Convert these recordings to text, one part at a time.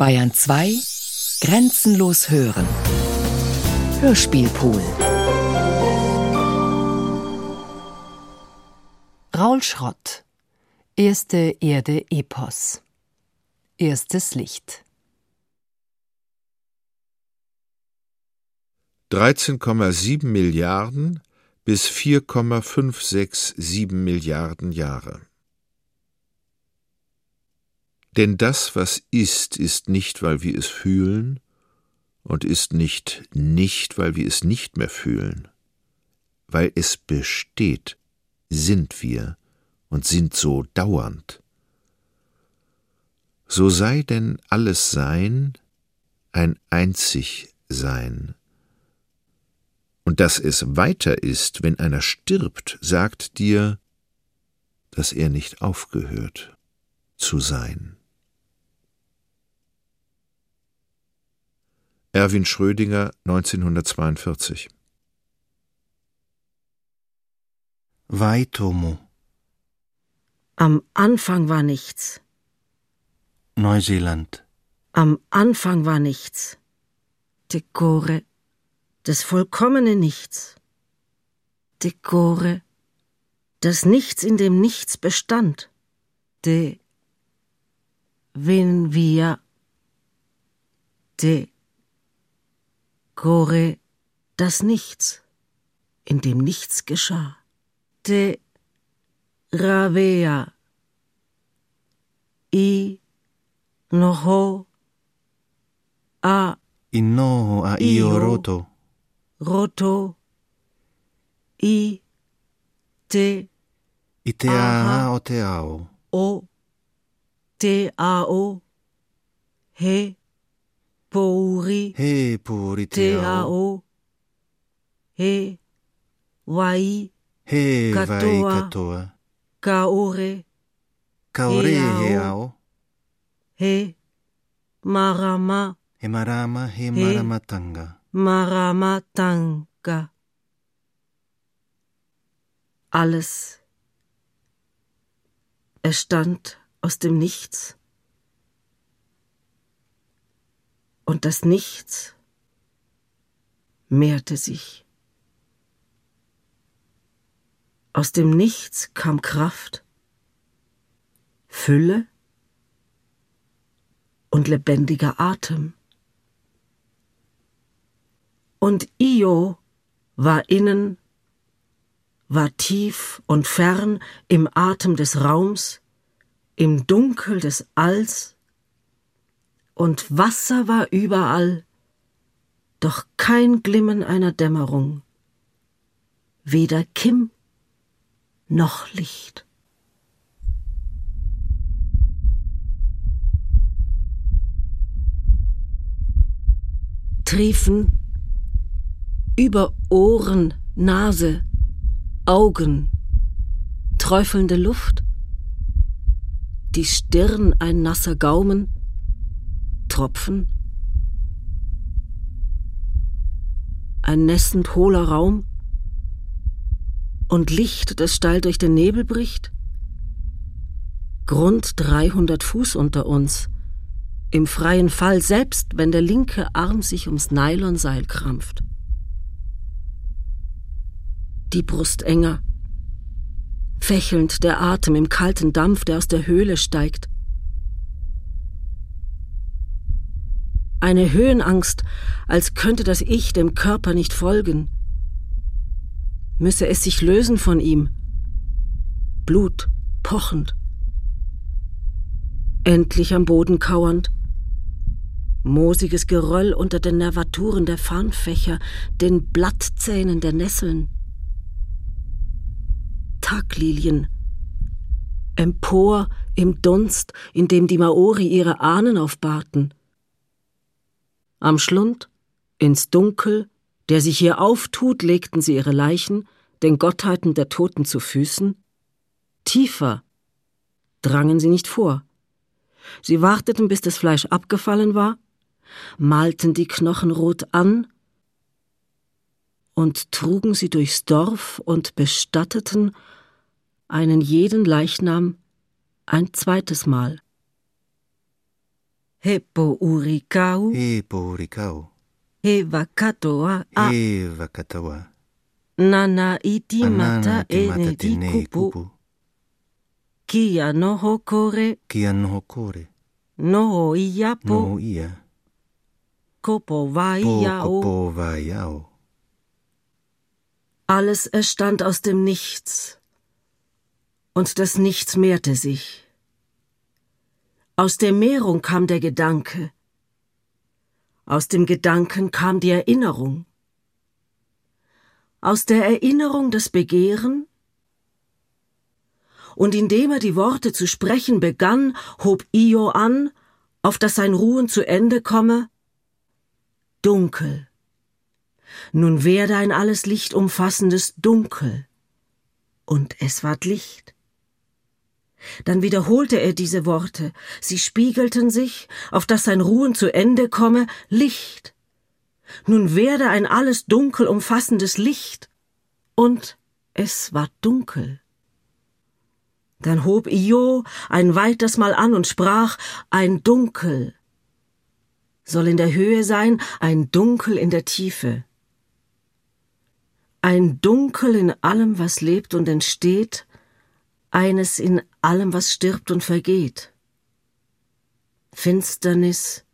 Bayern 2 Grenzenlos hören. Hörspielpool. Raul Schrott. Erste Erde Epos. Erstes Licht. 13,7 Milliarden bis 4,567 Milliarden Jahre. Denn das, was ist, ist nicht, weil wir es fühlen, und ist nicht nicht, weil wir es nicht mehr fühlen. Weil es besteht, sind wir und sind so dauernd. So sei denn alles Sein ein einzig Sein. Und dass es weiter ist, wenn einer stirbt, sagt dir, dass er nicht aufgehört zu sein. Erwin Schrödinger 1942 Waitomo Am Anfang war nichts. Neuseeland Am Anfang war nichts. Decore, das vollkommene Nichts. Decore, das Nichts in dem Nichts bestand. De, wenn wir, de, Core, das Nichts, in dem nichts geschah. De Ravea, I Noho, A Innoho a io roto. Roto, I Te Itea o te ao. O Te A O He Pouri He puri Te ao He Wai He Katoa. katoa Kaore Kaore He ao. He Marama He marama he maramatanga Maramatanga. Alles. Es stand aus dem Nichts. Und das Nichts mehrte sich. Aus dem Nichts kam Kraft, Fülle und lebendiger Atem. Und Io war innen, war tief und fern im Atem des Raums, im Dunkel des Alls, und Wasser war überall, doch kein Glimmen einer Dämmerung, weder Kim noch Licht. Triefen über Ohren, Nase, Augen, träufelnde Luft, die Stirn ein nasser Gaumen, Tropfen, ein nässend hohler Raum. Und Licht, das steil durch den Nebel bricht, Grund 300 Fuß unter uns, im freien Fall, selbst wenn der linke Arm sich ums Nylonseil krampft. Die Brust enger, fächelnd der Atem im kalten Dampf, der aus der Höhle steigt. Eine Höhenangst, als könnte das Ich dem Körper nicht folgen. Müsse es sich lösen von ihm. Blut, pochend. Endlich am Boden kauernd. Moosiges Geröll unter den Nervaturen der Farnfächer, den Blattzähnen der Nesseln. Taglilien. Empor im Dunst, in dem die Maori ihre Ahnen aufbahrten. Am Schlund, ins Dunkel, der sich hier auftut, legten sie ihre Leichen, den Gottheiten der Toten zu Füßen. Tiefer drangen sie nicht vor. Sie warteten, bis das Fleisch abgefallen war, malten die Knochen rot an und trugen sie durchs Dorf und bestatteten einen jeden Leichnam ein zweites Mal. He po urikau, He porikau. he wakatoa a He wakatawa. nana iti mata e ne te di ne kupu. Kia noho kore, Kia noho kore. noho ia po, No ia. kopo vai Po ia o. kopo vaiao. Alles erstand aus dem Nichts. Und das Nichts mehrte sich. Aus der Mehrung kam der Gedanke. Aus dem Gedanken kam die Erinnerung. Aus der Erinnerung das Begehren. Und indem er die Worte zu sprechen begann, hob Io an, auf dass sein Ruhen zu Ende komme. Dunkel. Nun werde ein alles Licht umfassendes Dunkel. Und es ward Licht. Dann wiederholte er diese Worte. Sie spiegelten sich, auf dass sein Ruhen zu Ende komme, Licht. Nun werde ein alles dunkel umfassendes Licht. Und es war dunkel. Dann hob Io ein weiters Mal an und sprach, ein Dunkel soll in der Höhe sein, ein Dunkel in der Tiefe. Ein Dunkel in allem, was lebt und entsteht, eines in allem, was stirbt und vergeht. Finsternis,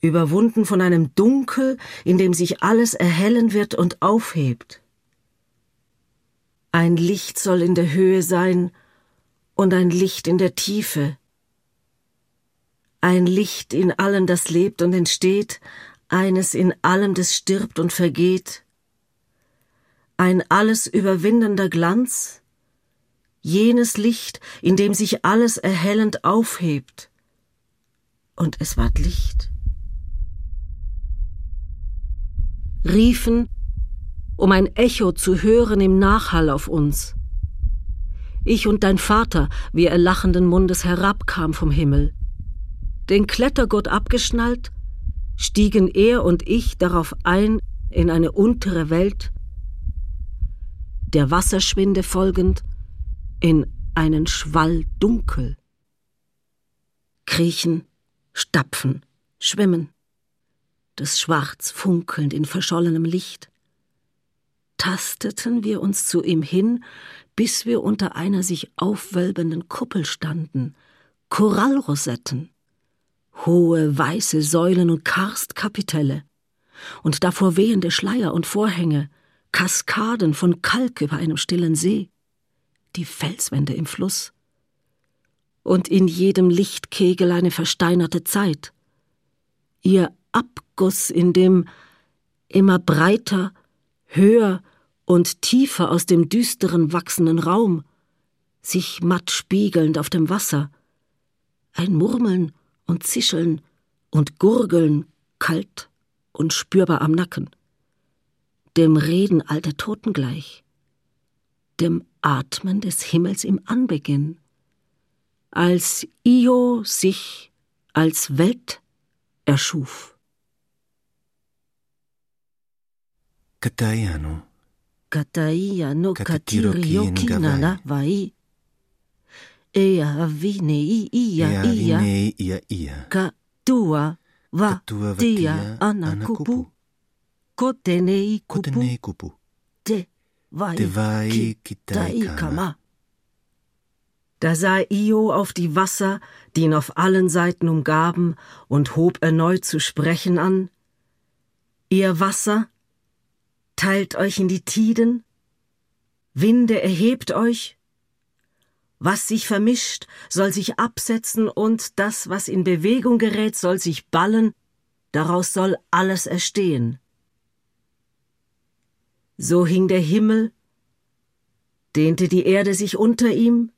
überwunden von einem Dunkel, in dem sich alles erhellen wird und aufhebt. Ein Licht soll in der Höhe sein und ein Licht in der Tiefe. Ein Licht in allem, das lebt und entsteht, eines in allem, das stirbt und vergeht. Ein alles überwindender Glanz, jenes Licht, in dem sich alles erhellend aufhebt. Und es ward Licht. Riefen, um ein Echo zu hören im Nachhall auf uns. Ich und dein Vater, wie er lachenden Mundes herabkam vom Himmel. Den Klettergurt abgeschnallt, stiegen er und ich darauf ein in eine untere Welt, der Wasserschwinde folgend in einen Schwall dunkel. Kriechen, stapfen, schwimmen, das Schwarz funkelnd in verschollenem Licht. Tasteten wir uns zu ihm hin, bis wir unter einer sich aufwölbenden Kuppel standen, Korallrosetten, hohe weiße Säulen und Karstkapitelle, und davor wehende Schleier und Vorhänge, Kaskaden von Kalk über einem stillen See, die Felswände im Fluss, und in jedem Lichtkegel eine versteinerte Zeit, ihr Abguss in dem immer breiter, höher und tiefer aus dem düsteren wachsenden Raum, sich matt spiegelnd auf dem Wasser, ein Murmeln und Zischeln und Gurgeln kalt und spürbar am Nacken, dem Reden alter Toten gleich, dem Atmen des Himmels im Anbeginn, als Io sich als Welt erschuf. Katayano. Kataia no Katatiroki katirioki ngavai. nana vai. Ea vine i ia ia ia ia. ka tua va tia vatia ana ana kupu. kupu. Kotenei kupu Da sah Io auf die Wasser, die ihn auf allen Seiten umgaben, und hob erneut zu sprechen an. Ihr Wasser, teilt euch in die Tiden, Winde erhebt euch, was sich vermischt, soll sich absetzen, und das, was in Bewegung gerät, soll sich ballen, daraus soll alles erstehen. So hing der Himmel, dehnte die Erde sich unter ihm,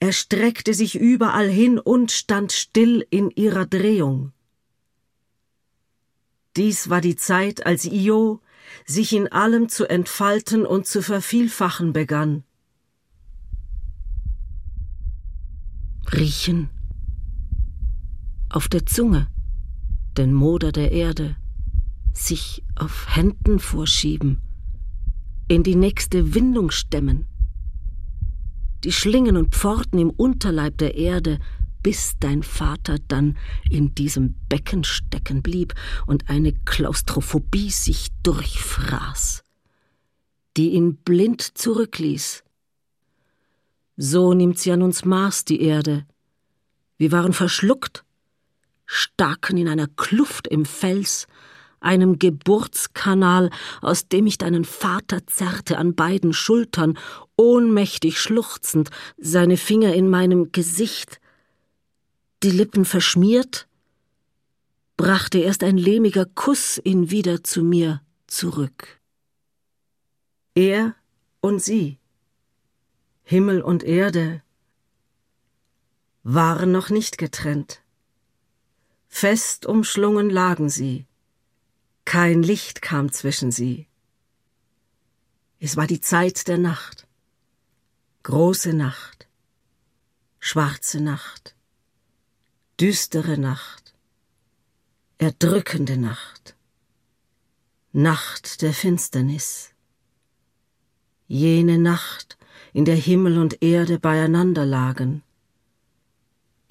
er streckte sich überall hin und stand still in ihrer Drehung. Dies war die Zeit, als Io sich in allem zu entfalten und zu vervielfachen begann. Riechen. Auf der Zunge, den Moder der Erde, sich auf Händen vorschieben, in die nächste Windung stemmen, die Schlingen und Pforten im Unterleib der Erde bis dein Vater dann in diesem Becken stecken blieb und eine Klaustrophobie sich durchfraß, die ihn blind zurückließ. So nimmt sie an uns Maß, die Erde. Wir waren verschluckt, staken in einer Kluft im Fels, einem Geburtskanal, aus dem ich deinen Vater zerrte an beiden Schultern, ohnmächtig schluchzend, seine Finger in meinem Gesicht, die Lippen verschmiert, brachte erst ein lehmiger Kuss ihn wieder zu mir zurück. Er und sie, Himmel und Erde, waren noch nicht getrennt. Fest umschlungen lagen sie, kein Licht kam zwischen sie. Es war die Zeit der Nacht. Große Nacht. Schwarze Nacht. Düstere Nacht. Erdrückende Nacht. Nacht der Finsternis. Jene Nacht, in der Himmel und Erde beieinander lagen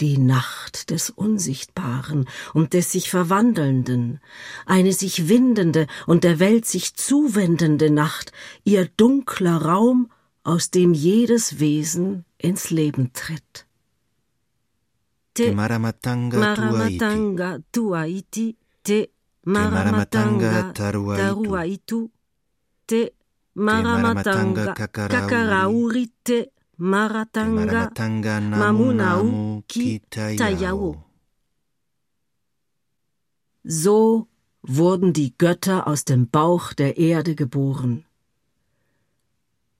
die Nacht des Unsichtbaren und des sich Verwandelnden, eine sich windende und der Welt sich zuwendende Nacht, ihr dunkler Raum, aus dem jedes Wesen ins Leben tritt. Te maramatanga tuaiti, te maramatanga taruaitu, te maramatanga kakaraurite, Maratanga, Mamunau, Kitayao. So wurden die Götter aus dem Bauch der Erde geboren.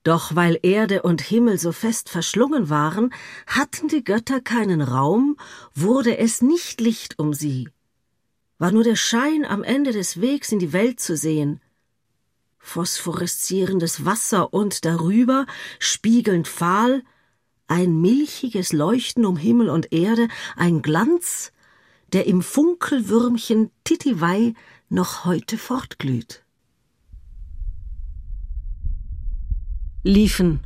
Doch weil Erde und Himmel so fest verschlungen waren, hatten die Götter keinen Raum, wurde es nicht Licht um sie, war nur der Schein am Ende des Wegs in die Welt zu sehen, phosphoreszierendes Wasser und darüber, spiegelnd fahl, ein milchiges Leuchten um Himmel und Erde, ein Glanz, der im Funkelwürmchen Titiwei noch heute fortglüht. Liefen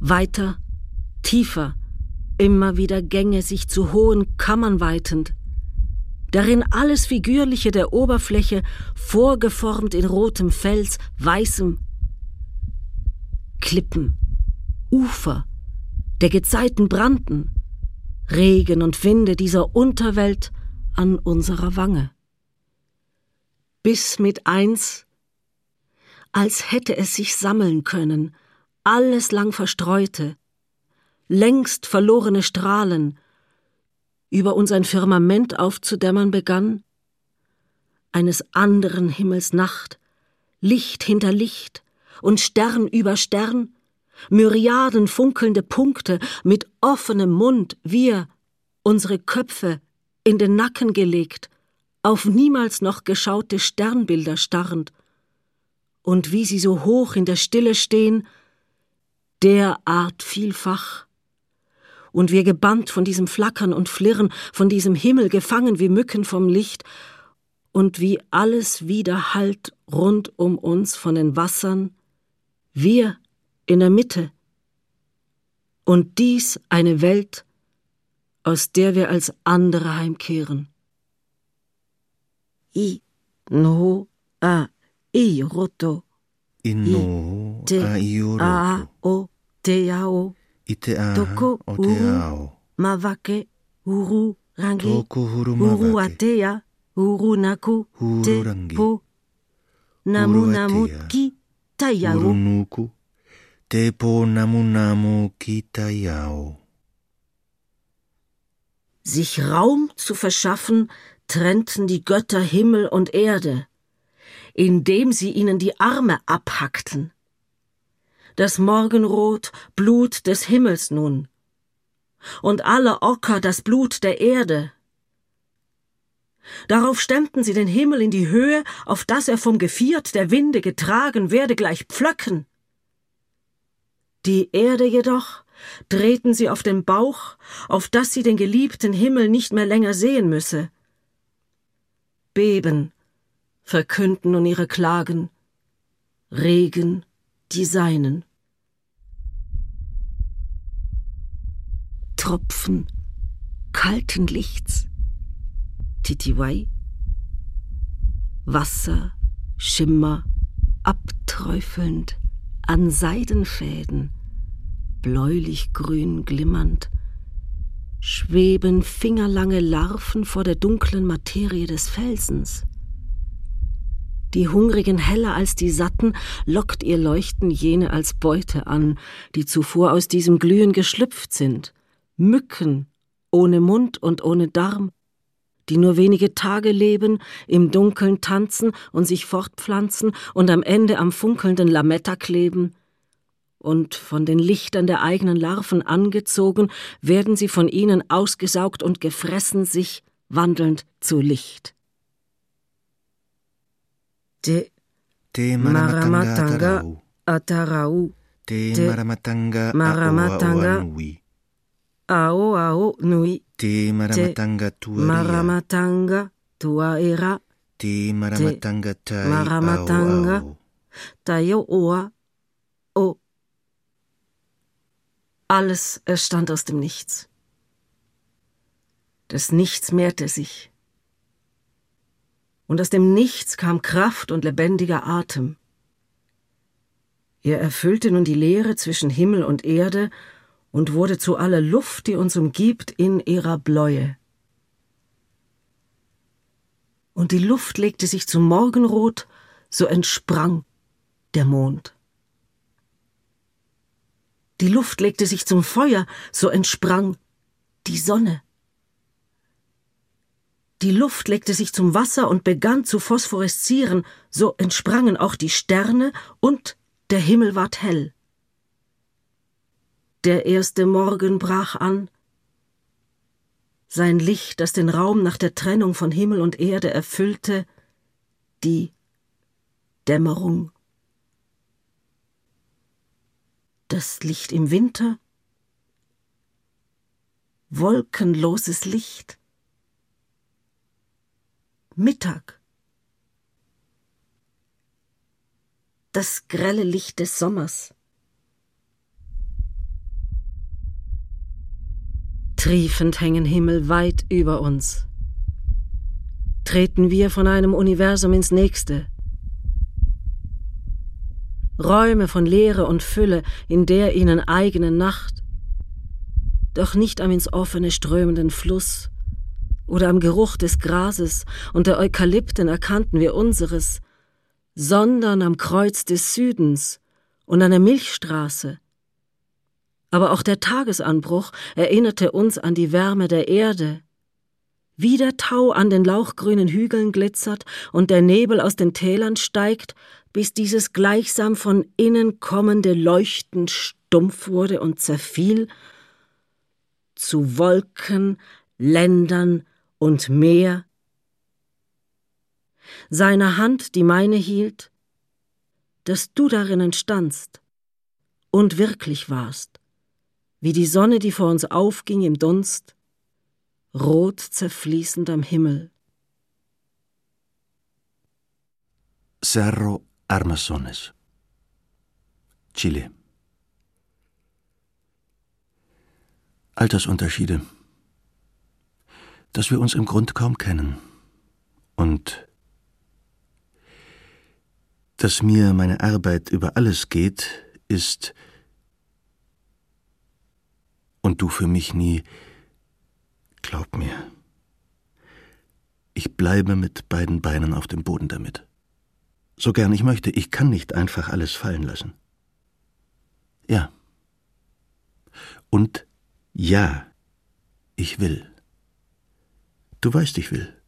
weiter, tiefer, immer wieder Gänge sich zu hohen Kammern weitend, darin alles Figürliche der Oberfläche vorgeformt in rotem Fels, weißem Klippen, Ufer, der Gezeiten brannten, Regen und Winde dieser Unterwelt an unserer Wange. Bis mit eins, als hätte es sich sammeln können, alles lang verstreute, längst verlorene Strahlen, über uns ein Firmament aufzudämmern begann, eines anderen Himmels Nacht, Licht hinter Licht und Stern über Stern, Myriaden funkelnde Punkte mit offenem Mund, wir, unsere Köpfe, in den Nacken gelegt, auf niemals noch geschaute Sternbilder starrend, und wie sie so hoch in der Stille stehen, derart vielfach, und wir gebannt von diesem Flackern und Flirren, von diesem Himmel gefangen wie Mücken vom Licht, und wie alles wieder hallt rund um uns von den Wassern, wir in der Mitte, und dies eine Welt, aus der wir als andere heimkehren. I no a iroto. Inno a iroto. A o te ao. A Toko o te uru ao. mavake uru rangi Toko huru uru atea uru naku Huru te rangi. po namu namu ki tayau Urunuku. Te po namu namu ki taiao. Sich Raum zu verschaffen, trennten die Götter Himmel und Erde, indem sie ihnen die Arme abhackten. Das Morgenrot Blut des Himmels nun, und alle Ocker das Blut der Erde. Darauf stemmten sie den Himmel in die Höhe, auf dass er vom Geviert der Winde getragen werde gleich Pflöcken. Die Erde jedoch drehten sie auf den Bauch, auf dass sie den geliebten Himmel nicht mehr länger sehen müsse. Beben verkünden nun ihre Klagen, Regen die seinen. Tropfen kalten Lichts. Titiwai. Wasser, Schimmer, abträufelnd an Seidenfäden, bläulich-grün glimmernd, schweben fingerlange Larven vor der dunklen Materie des Felsens. Die Hungrigen heller als die Satten lockt ihr Leuchten jene als Beute an, die zuvor aus diesem Glühen geschlüpft sind. Mücken ohne Mund und ohne Darm, die nur wenige Tage leben, im Dunkeln tanzen und sich fortpflanzen und am Ende am funkelnden Lametta kleben. Und von den Lichtern der eigenen Larven angezogen, werden sie von ihnen ausgesaugt und gefressen, sich wandelnd zu Licht. De, Te Maramatanga Atarau. Te Maramatanga Maramatanga. Ao Ao Nui. Te Maramatanga Tuaria. Maramatanga Tuaera. Te Maramatanga Tai Maramatanga. Ao Ao. Tayo Oa. O. Alles erstand aus dem Nichts. Das Nichts mehrte sich. Und aus dem Nichts kam Kraft und lebendiger Atem. Er erfüllte nun die Leere zwischen Himmel und Erde und wurde zu aller Luft, die uns umgibt, in ihrer Bläue. Und die Luft legte sich zum Morgenrot, so entsprang der Mond. Die Luft legte sich zum Feuer, so entsprang die Sonne. Die Luft legte sich zum Wasser und begann zu phosphoreszieren, so entsprangen auch die Sterne und der Himmel ward hell. Der erste Morgen brach an. Sein Licht, das den Raum nach der Trennung von Himmel und Erde erfüllte, die Dämmerung. Das Licht im Winter, wolkenloses Licht. Mittag. Das grelle Licht des Sommers. Triefend hängen Himmel weit über uns. Treten wir von einem Universum ins nächste. Räume von Leere und Fülle in der ihnen eigenen Nacht, doch nicht am ins offene strömenden Fluss oder am Geruch des Grases und der Eukalypten erkannten wir unseres, sondern am Kreuz des Südens und an der Milchstraße. Aber auch der Tagesanbruch erinnerte uns an die Wärme der Erde, wie der Tau an den lauchgrünen Hügeln glitzert und der Nebel aus den Tälern steigt, bis dieses gleichsam von innen kommende Leuchten stumpf wurde und zerfiel, zu Wolken, Ländern und Meer. Seine Hand, die meine hielt, dass du darinnen standst und wirklich warst, wie die Sonne, die vor uns aufging im Dunst, rot zerfließend am Himmel. Cerro Armazones. Chile. Altersunterschiede. Dass wir uns im Grund kaum kennen. Und dass mir meine Arbeit über alles geht, ist und du für mich nie Glaub mir, ich bleibe mit beiden Beinen auf dem Boden damit. So gern ich möchte, ich kann nicht einfach alles fallen lassen. Ja. Und ja, ich will. Du weißt, ich will.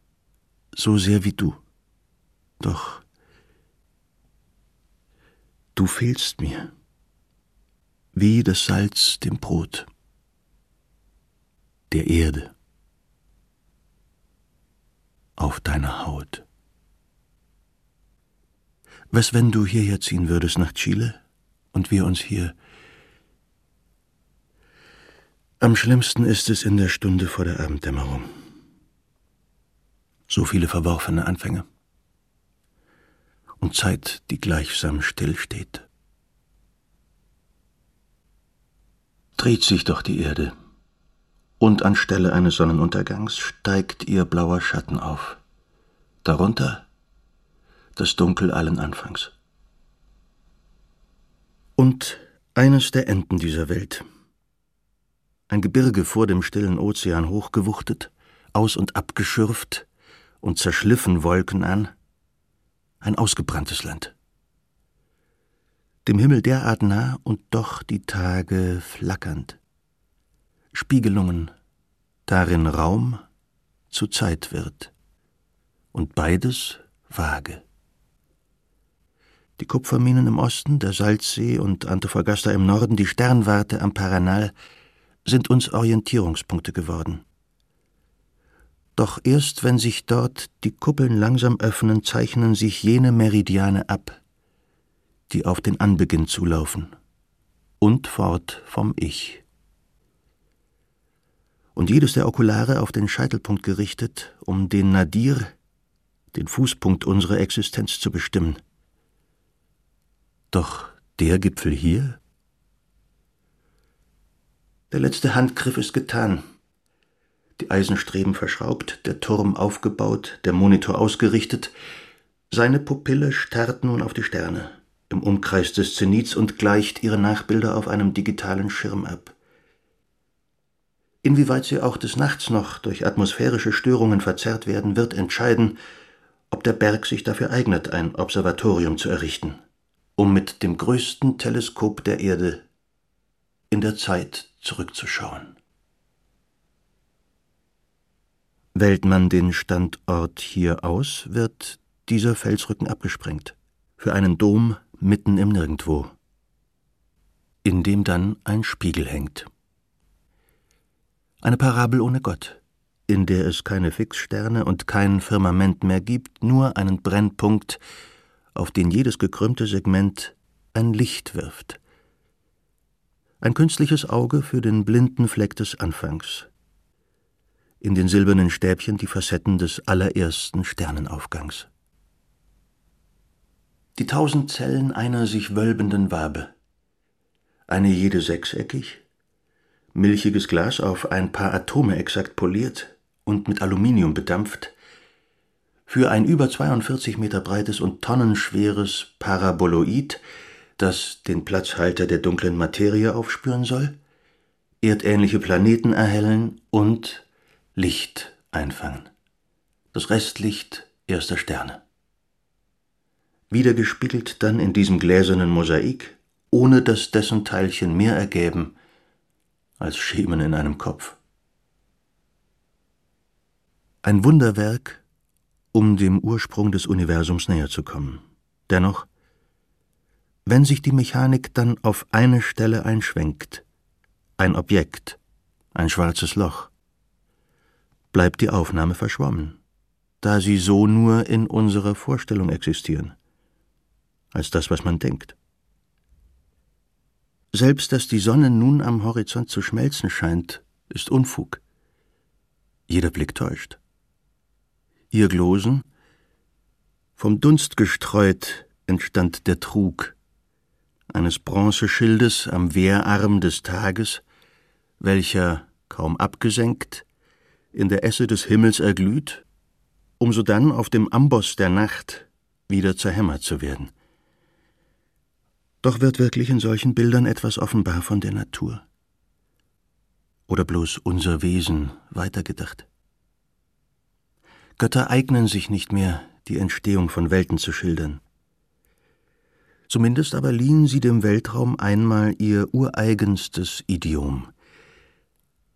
So sehr wie du. Doch du fehlst mir. Wie das Salz dem Brot. Der Erde auf deiner Haut. Was, wenn du hierher ziehen würdest nach Chile und wir uns hier. Am schlimmsten ist es in der Stunde vor der Abenddämmerung. So viele verworfene Anfänge. Und Zeit, die gleichsam stillsteht. Dreht sich doch die Erde und anstelle eines Sonnenuntergangs steigt ihr blauer Schatten auf. Darunter das Dunkel allen Anfangs. Und eines der Enden dieser Welt. Ein Gebirge vor dem stillen Ozean hochgewuchtet, aus und abgeschürft und zerschliffen Wolken an, ein ausgebranntes Land. Dem Himmel derart nah und doch die Tage flackernd. Spiegelungen, darin Raum zu Zeit wird. Und beides vage. Die Kupferminen im Osten, der Salzsee und Antofagasta im Norden, die Sternwarte am Paranal sind uns Orientierungspunkte geworden. Doch erst wenn sich dort die Kuppeln langsam öffnen, zeichnen sich jene Meridiane ab, die auf den Anbeginn zulaufen und fort vom Ich. Und jedes der Okulare auf den Scheitelpunkt gerichtet, um den Nadir, den Fußpunkt unserer Existenz zu bestimmen. Doch der Gipfel hier? Der letzte Handgriff ist getan. Die Eisenstreben verschraubt, der Turm aufgebaut, der Monitor ausgerichtet. Seine Pupille starrt nun auf die Sterne im Umkreis des Zenits und gleicht ihre Nachbilder auf einem digitalen Schirm ab. Inwieweit sie auch des Nachts noch durch atmosphärische Störungen verzerrt werden, wird entscheiden, ob der Berg sich dafür eignet, ein Observatorium zu errichten, um mit dem größten Teleskop der Erde in der Zeit zurückzuschauen. Wählt man den Standort hier aus, wird dieser Felsrücken abgesprengt, für einen Dom mitten im Nirgendwo, in dem dann ein Spiegel hängt. Eine Parabel ohne Gott, in der es keine Fixsterne und kein Firmament mehr gibt, nur einen Brennpunkt, auf den jedes gekrümmte Segment ein Licht wirft. Ein künstliches Auge für den blinden Fleck des Anfangs, in den silbernen Stäbchen die Facetten des allerersten Sternenaufgangs. Die tausend Zellen einer sich wölbenden Wabe. Eine jede sechseckig, milchiges Glas auf ein paar Atome exakt poliert und mit Aluminium bedampft, für ein über 42 Meter breites und tonnenschweres Paraboloid, das den Platzhalter der dunklen Materie aufspüren soll, erdähnliche Planeten erhellen und Licht einfangen. Das Restlicht erster Sterne. Wiedergespiegelt dann in diesem gläsernen Mosaik, ohne dass dessen Teilchen mehr ergäben als Schemen in einem Kopf. Ein Wunderwerk, um dem Ursprung des Universums näher zu kommen. Dennoch, wenn sich die Mechanik dann auf eine Stelle einschwenkt, ein Objekt, ein schwarzes Loch, bleibt die Aufnahme verschwommen, da sie so nur in unserer Vorstellung existieren, als das, was man denkt. Selbst dass die Sonne nun am Horizont zu schmelzen scheint, ist Unfug. Jeder Blick täuscht. Ihr Glosen, vom Dunst gestreut, entstand der Trug eines Bronzeschildes am Wehrarm des Tages, welcher, kaum abgesenkt, in der Esse des Himmels erglüht, um sodann auf dem Amboss der Nacht wieder zerhämmert zu werden. Doch wird wirklich in solchen Bildern etwas offenbar von der Natur? Oder bloß unser Wesen weitergedacht? Götter eignen sich nicht mehr, die Entstehung von Welten zu schildern. Zumindest aber liehen sie dem Weltraum einmal ihr ureigenstes Idiom,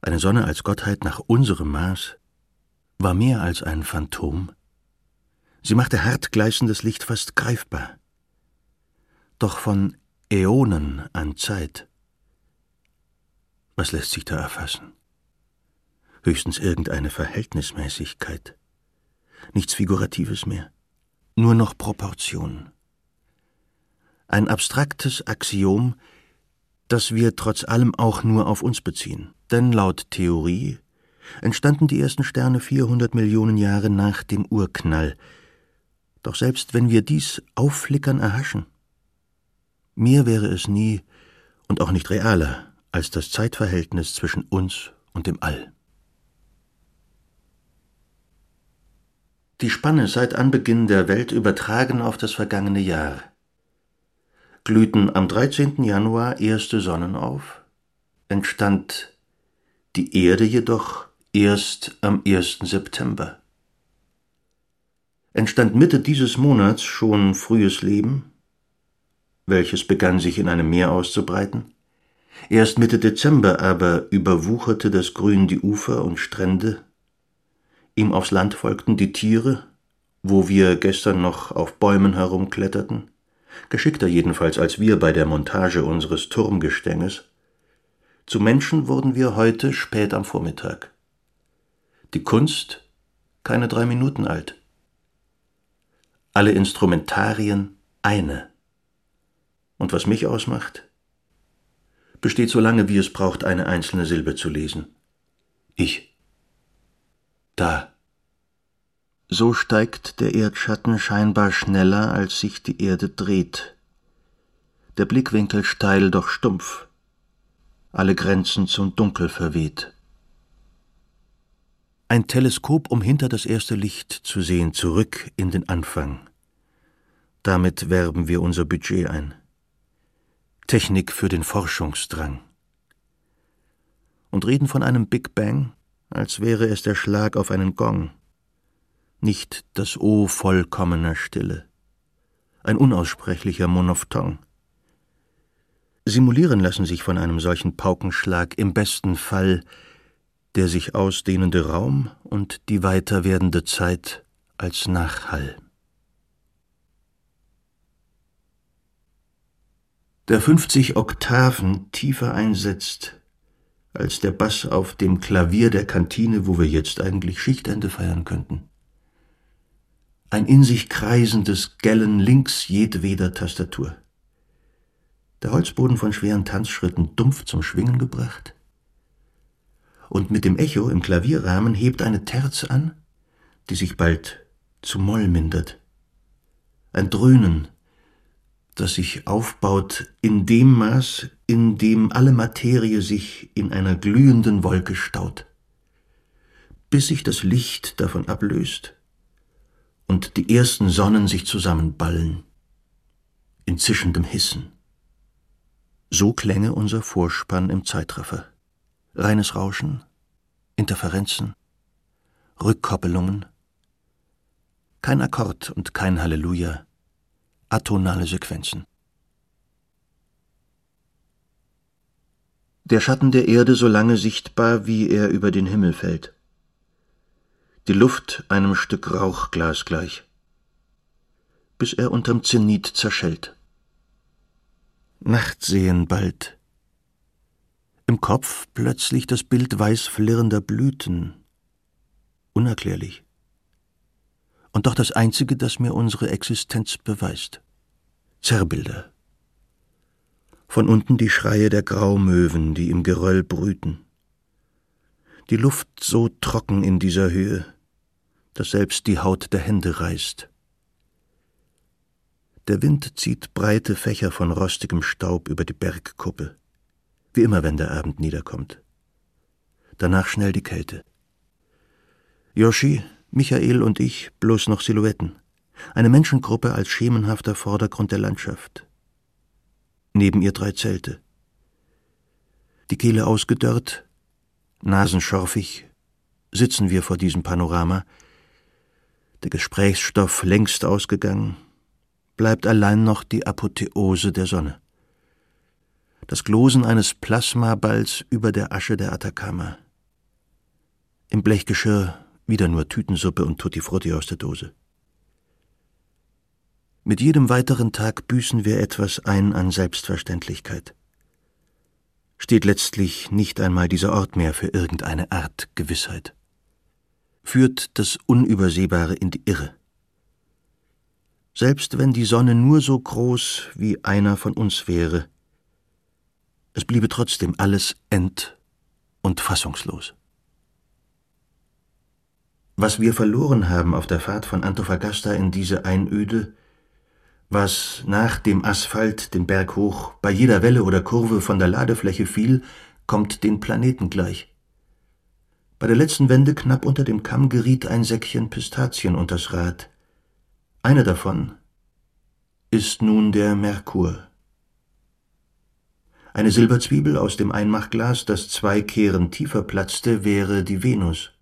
eine Sonne als Gottheit nach unserem Maß, war mehr als ein Phantom. Sie machte hart gleißendes Licht fast greifbar. Doch von Äonen an Zeit. Was lässt sich da erfassen? Höchstens irgendeine Verhältnismäßigkeit. Nichts Figuratives mehr. Nur noch Proportionen. Ein abstraktes Axiom, das wir trotz allem auch nur auf uns beziehen. Denn laut Theorie entstanden die ersten Sterne 400 Millionen Jahre nach dem Urknall. Doch selbst wenn wir dies aufflickern erhaschen, mehr wäre es nie und auch nicht realer als das Zeitverhältnis zwischen uns und im All. Die Spanne seit Anbeginn der Welt übertragen auf das vergangene Jahr. Glühten am 13. Januar erste Sonnen auf, entstand die Erde jedoch erst am 1. September. Entstand Mitte dieses Monats schon frühes Leben, welches begann sich in einem Meer auszubreiten, erst Mitte Dezember aber überwucherte das Grün die Ufer und Strände, ihm aufs Land folgten die Tiere, wo wir gestern noch auf Bäumen herumkletterten, geschickter jedenfalls als wir bei der Montage unseres Turmgestänges, zu Menschen wurden wir heute spät am Vormittag. Die Kunst keine drei Minuten alt. Alle Instrumentarien eine. Und was mich ausmacht, besteht so lange, wie es braucht, eine einzelne Silbe zu lesen. Ich. Da. So steigt der Erdschatten scheinbar schneller, als sich die Erde dreht. Der Blickwinkel steil, doch stumpf alle Grenzen zum Dunkel verweht. Ein Teleskop, um hinter das erste Licht zu sehen, zurück in den Anfang. Damit werben wir unser Budget ein. Technik für den Forschungsdrang. Und reden von einem Big Bang, als wäre es der Schlag auf einen Gong. Nicht das O vollkommener Stille. Ein unaussprechlicher Monophthong. Simulieren lassen sich von einem solchen Paukenschlag im besten Fall der sich ausdehnende Raum und die weiter werdende Zeit als Nachhall. Der 50 Oktaven tiefer einsetzt als der Bass auf dem Klavier der Kantine, wo wir jetzt eigentlich Schichtende feiern könnten. Ein in sich kreisendes Gellen links jedweder Tastatur der Holzboden von schweren Tanzschritten dumpf zum Schwingen gebracht. Und mit dem Echo im Klavierrahmen hebt eine Terz an, die sich bald zu Moll mindert. Ein Dröhnen, das sich aufbaut in dem Maß, in dem alle Materie sich in einer glühenden Wolke staut, bis sich das Licht davon ablöst und die ersten Sonnen sich zusammenballen in zischendem Hissen. So klänge unser Vorspann im Zeitraffer. Reines Rauschen, Interferenzen, Rückkoppelungen. Kein Akkord und kein Halleluja, atonale Sequenzen. Der Schatten der Erde so lange sichtbar, wie er über den Himmel fällt. Die Luft einem Stück Rauchglas gleich, bis er unterm Zenit zerschellt. Nachtsehen bald. Im Kopf plötzlich das Bild weiß flirrender Blüten. Unerklärlich. Und doch das Einzige, das mir unsere Existenz beweist. Zerrbilder. Von unten die Schreie der Graumöwen, die im Geröll brüten. Die Luft so trocken in dieser Höhe, dass selbst die Haut der Hände reißt. Der Wind zieht breite Fächer von rostigem Staub über die Bergkuppe, wie immer, wenn der Abend niederkommt. Danach schnell die Kälte. Yoshi, Michael und ich bloß noch Silhouetten. Eine Menschengruppe als schemenhafter Vordergrund der Landschaft. Neben ihr drei Zelte. Die Kehle ausgedörrt, nasenschorfig, sitzen wir vor diesem Panorama, der Gesprächsstoff längst ausgegangen, bleibt allein noch die Apotheose der Sonne. Das Glosen eines Plasmaballs über der Asche der Atacama. Im Blechgeschirr wieder nur Tütensuppe und Tutti Frutti aus der Dose. Mit jedem weiteren Tag büßen wir etwas ein an Selbstverständlichkeit. Steht letztlich nicht einmal dieser Ort mehr für irgendeine Art Gewissheit. Führt das Unübersehbare in die Irre selbst wenn die Sonne nur so groß wie einer von uns wäre. Es bliebe trotzdem alles end und fassungslos. Was wir verloren haben auf der Fahrt von Antofagasta in diese Einöde, was nach dem Asphalt den Berg hoch bei jeder Welle oder Kurve von der Ladefläche fiel, kommt den Planeten gleich. Bei der letzten Wende knapp unter dem Kamm geriet ein Säckchen Pistazien unters Rad. Eine davon ist nun der Merkur. Eine Silberzwiebel aus dem Einmachglas, das zwei Kehren tiefer platzte, wäre die Venus.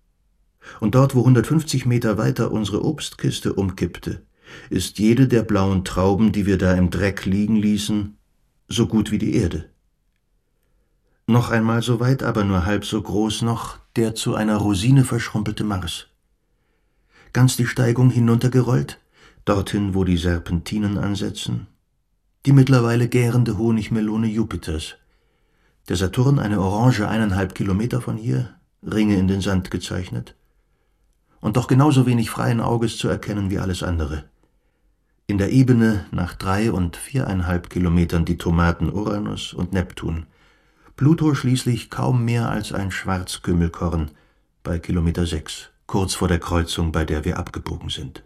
Und dort, wo 150 Meter weiter unsere Obstkiste umkippte, ist jede der blauen Trauben, die wir da im Dreck liegen ließen, so gut wie die Erde. Noch einmal so weit, aber nur halb so groß noch, der zu einer Rosine verschrumpelte Mars. Ganz die Steigung hinuntergerollt, dorthin, wo die Serpentinen ansetzen, die mittlerweile gärende Honigmelone Jupiters. Der Saturn eine Orange eineinhalb Kilometer von hier, Ringe in den Sand gezeichnet. Und doch genauso wenig freien Auges zu erkennen wie alles andere. In der Ebene nach drei und viereinhalb Kilometern die Tomaten Uranus und Neptun. Pluto schließlich kaum mehr als ein Schwarzkümmelkorn bei Kilometer sechs, kurz vor der Kreuzung, bei der wir abgebogen sind.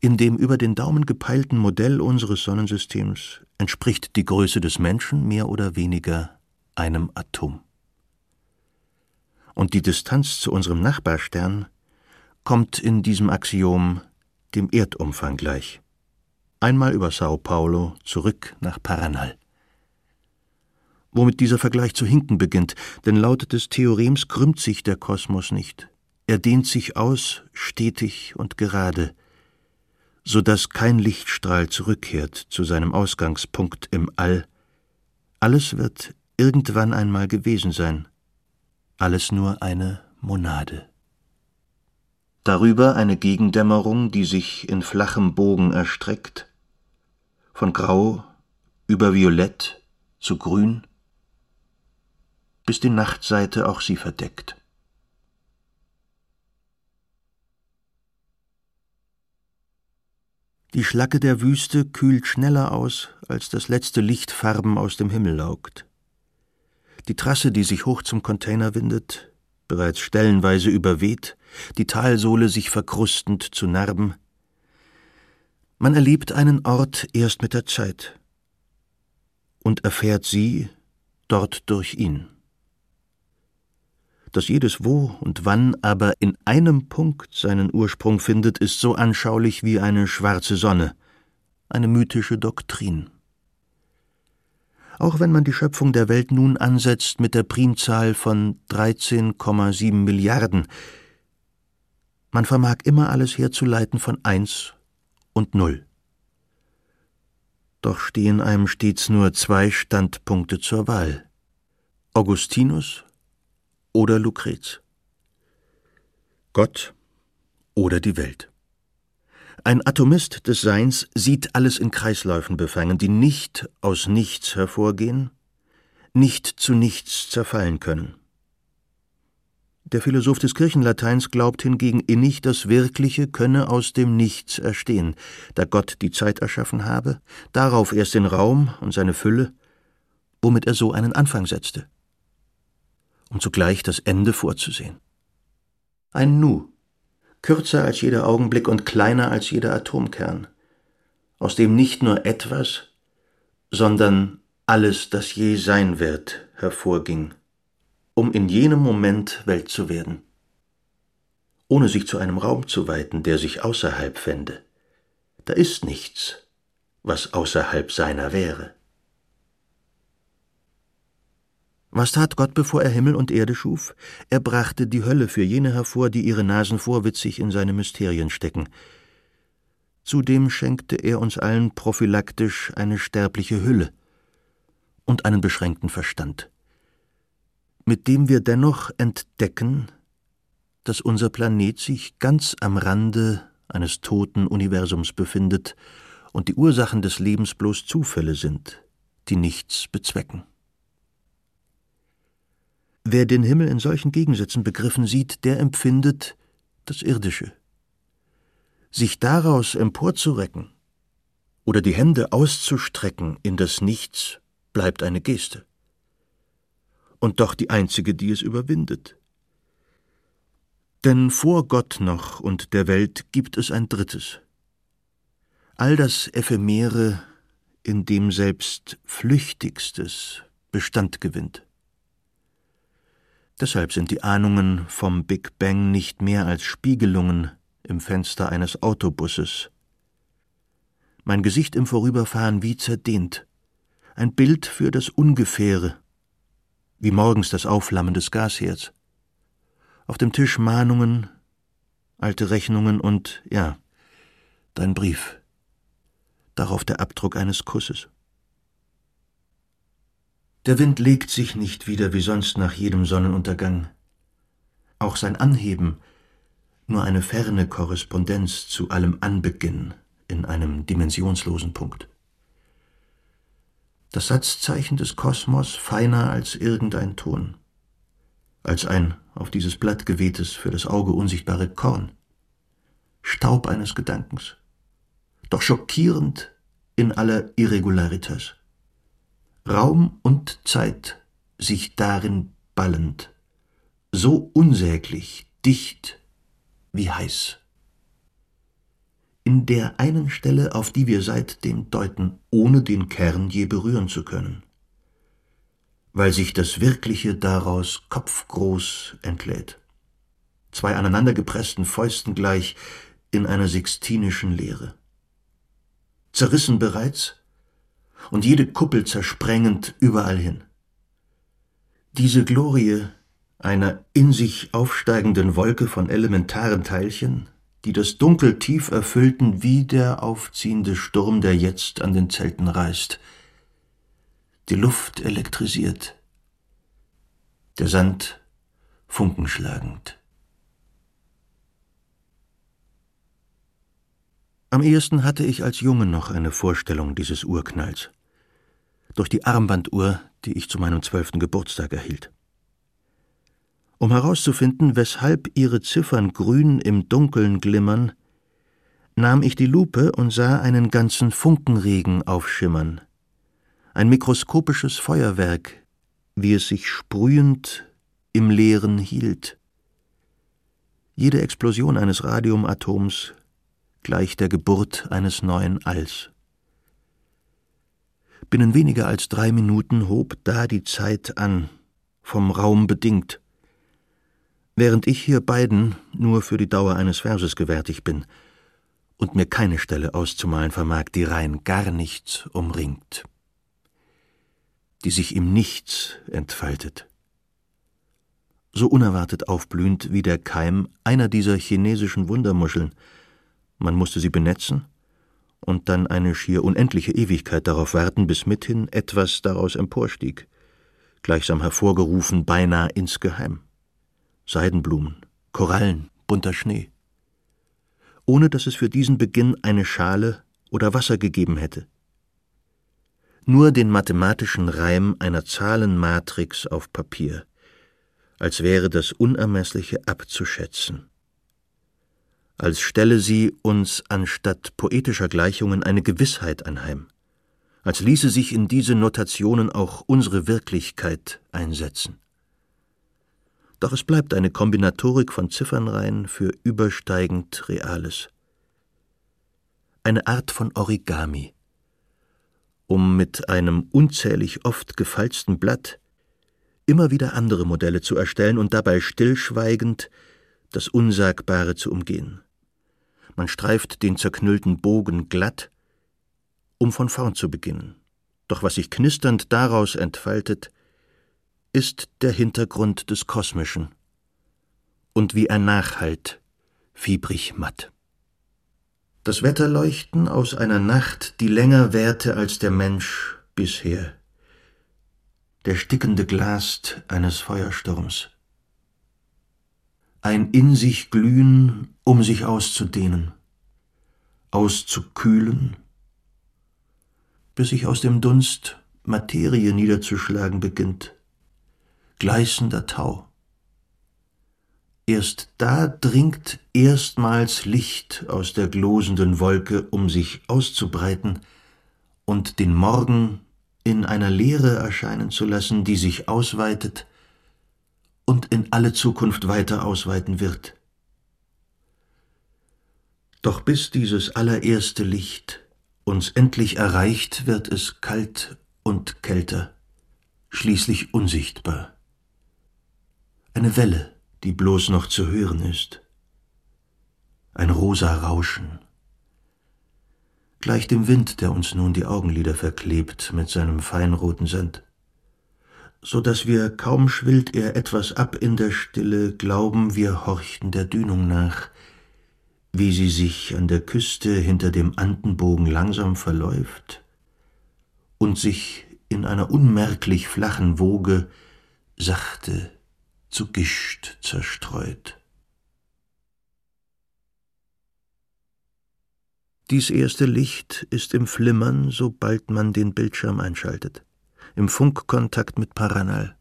In dem über den Daumen gepeilten Modell unseres Sonnensystems entspricht die Größe des Menschen mehr oder weniger einem Atom. Und die Distanz zu unserem Nachbarstern kommt in diesem Axiom dem Erdumfang gleich. Einmal über Sao Paulo zurück nach Paranal. Womit dieser Vergleich zu hinken beginnt, denn laut des Theorems krümmt sich der Kosmos nicht. Er dehnt sich aus, stetig und gerade, so dass kein Lichtstrahl zurückkehrt zu seinem Ausgangspunkt im All. Alles wird irgendwann einmal gewesen sein, alles nur eine Monade. Darüber eine Gegendämmerung, die sich in flachem Bogen erstreckt, von Grau über Violett zu Grün, bis die Nachtseite auch sie verdeckt. Die Schlacke der Wüste kühlt schneller aus, als das letzte Licht Farben aus dem Himmel laugt. Die Trasse, die sich hoch zum Container windet, bereits stellenweise überweht, die Talsohle sich verkrustend zu Narben. Man erlebt einen Ort erst mit der Zeit und erfährt sie dort durch ihn dass jedes Wo und Wann aber in einem Punkt seinen Ursprung findet, ist so anschaulich wie eine schwarze Sonne, eine mythische Doktrin. Auch wenn man die Schöpfung der Welt nun ansetzt mit der Primzahl von 13,7 Milliarden, man vermag immer alles herzuleiten von eins und null. Doch stehen einem stets nur zwei Standpunkte zur Wahl. Augustinus oder Lukrez. Gott oder die Welt. Ein Atomist des Seins sieht alles in Kreisläufen befangen, die nicht aus nichts hervorgehen, nicht zu nichts zerfallen können. Der Philosoph des Kirchenlateins glaubt hingegen innig, das Wirkliche könne aus dem Nichts erstehen, da Gott die Zeit erschaffen habe, darauf erst den Raum und seine Fülle, womit er so einen Anfang setzte um zugleich das Ende vorzusehen. Ein Nu, kürzer als jeder Augenblick und kleiner als jeder Atomkern, aus dem nicht nur etwas, sondern alles, das je sein wird, hervorging, um in jenem Moment Welt zu werden, ohne sich zu einem Raum zu weiten, der sich außerhalb fände. Da ist nichts, was außerhalb seiner wäre. Was tat Gott, bevor er Himmel und Erde schuf? Er brachte die Hölle für jene hervor, die ihre Nasen vorwitzig in seine Mysterien stecken. Zudem schenkte er uns allen prophylaktisch eine sterbliche Hülle und einen beschränkten Verstand, mit dem wir dennoch entdecken, dass unser Planet sich ganz am Rande eines toten Universums befindet und die Ursachen des Lebens bloß Zufälle sind, die nichts bezwecken. Wer den Himmel in solchen Gegensätzen begriffen sieht, der empfindet das Irdische. Sich daraus emporzurecken oder die Hände auszustrecken in das Nichts bleibt eine Geste. Und doch die einzige, die es überwindet. Denn vor Gott noch und der Welt gibt es ein drittes. All das Ephemere, in dem selbst Flüchtigstes Bestand gewinnt. Deshalb sind die Ahnungen vom Big Bang nicht mehr als Spiegelungen im Fenster eines Autobusses. Mein Gesicht im Vorüberfahren wie zerdehnt, ein Bild für das Ungefähre, wie morgens das Aufflammen des Gasherds. Auf dem Tisch Mahnungen, alte Rechnungen und, ja, dein Brief. Darauf der Abdruck eines Kusses. Der Wind legt sich nicht wieder wie sonst nach jedem Sonnenuntergang. Auch sein Anheben nur eine ferne Korrespondenz zu allem Anbeginn in einem dimensionslosen Punkt. Das Satzzeichen des Kosmos feiner als irgendein Ton, als ein auf dieses Blatt gewehtes, für das Auge unsichtbare Korn, Staub eines Gedankens, doch schockierend in aller Irregularitas. Raum und Zeit sich darin ballend, so unsäglich, dicht wie heiß. In der einen Stelle, auf die wir seitdem deuten, ohne den Kern je berühren zu können, weil sich das Wirkliche daraus kopfgroß entlädt, zwei aneinandergepressten Fäusten gleich in einer sixtinischen Leere. Zerrissen bereits und jede Kuppel zersprengend überall hin. Diese Glorie einer in sich aufsteigenden Wolke von elementaren Teilchen, die das Dunkel tief erfüllten wie der aufziehende Sturm, der jetzt an den Zelten reißt. Die Luft elektrisiert, der Sand funkenschlagend. Am ehesten hatte ich als Junge noch eine Vorstellung dieses Urknalls. Durch die Armbanduhr, die ich zu meinem zwölften Geburtstag erhielt. Um herauszufinden, weshalb ihre Ziffern grün im Dunkeln glimmern, nahm ich die Lupe und sah einen ganzen Funkenregen aufschimmern. Ein mikroskopisches Feuerwerk, wie es sich sprühend im Leeren hielt. Jede Explosion eines Radiumatoms gleich der Geburt eines neuen Alls. Binnen weniger als drei Minuten hob da die Zeit an, vom Raum bedingt, während ich hier beiden nur für die Dauer eines Verses gewärtig bin und mir keine Stelle auszumalen vermag, die rein gar nichts umringt, die sich im Nichts entfaltet. So unerwartet aufblühend wie der Keim einer dieser chinesischen Wundermuscheln. Man musste sie benetzen und dann eine schier unendliche Ewigkeit darauf warten, bis mithin etwas daraus emporstieg, gleichsam hervorgerufen beinahe insgeheim. Seidenblumen, Korallen, bunter Schnee. Ohne dass es für diesen Beginn eine Schale oder Wasser gegeben hätte. Nur den mathematischen Reim einer Zahlenmatrix auf Papier, als wäre das Unermessliche abzuschätzen. Als stelle sie uns anstatt poetischer Gleichungen eine Gewissheit anheim, als ließe sich in diese Notationen auch unsere Wirklichkeit einsetzen doch es bleibt eine Kombinatorik von Ziffernreihen für übersteigend Reales. Eine Art von Origami, um mit einem unzählig oft gefalzten Blatt immer wieder andere Modelle zu erstellen und dabei stillschweigend das Unsagbare zu umgehen. Man streift den zerknüllten Bogen glatt, um von vorn zu beginnen. Doch was sich knisternd daraus entfaltet, ist der Hintergrund des Kosmischen und wie ein Nachhalt fiebrig matt. Das Wetterleuchten aus einer Nacht, die länger währte als der Mensch bisher. Der stickende Glast eines Feuersturms. Ein in sich glühen, um sich auszudehnen, auszukühlen, bis sich aus dem Dunst Materie niederzuschlagen beginnt gleißender Tau. Erst da dringt erstmals Licht aus der glosenden Wolke, um sich auszubreiten und den Morgen in einer Leere erscheinen zu lassen, die sich ausweitet und in alle Zukunft weiter ausweiten wird. Doch bis dieses allererste Licht uns endlich erreicht, wird es kalt und kälter schließlich unsichtbar. Eine Welle, die bloß noch zu hören ist. Ein rosa Rauschen. Gleich dem Wind, der uns nun die Augenlider verklebt mit seinem feinroten Sand. So dass wir, kaum schwillt er etwas ab in der Stille, glauben, wir horchten der Dünung nach, wie sie sich an der Küste hinter dem Andenbogen langsam verläuft und sich in einer unmerklich flachen Woge sachte zu Gischt zerstreut. Dies erste Licht ist im Flimmern, sobald man den Bildschirm einschaltet, im Funkkontakt mit Paranal,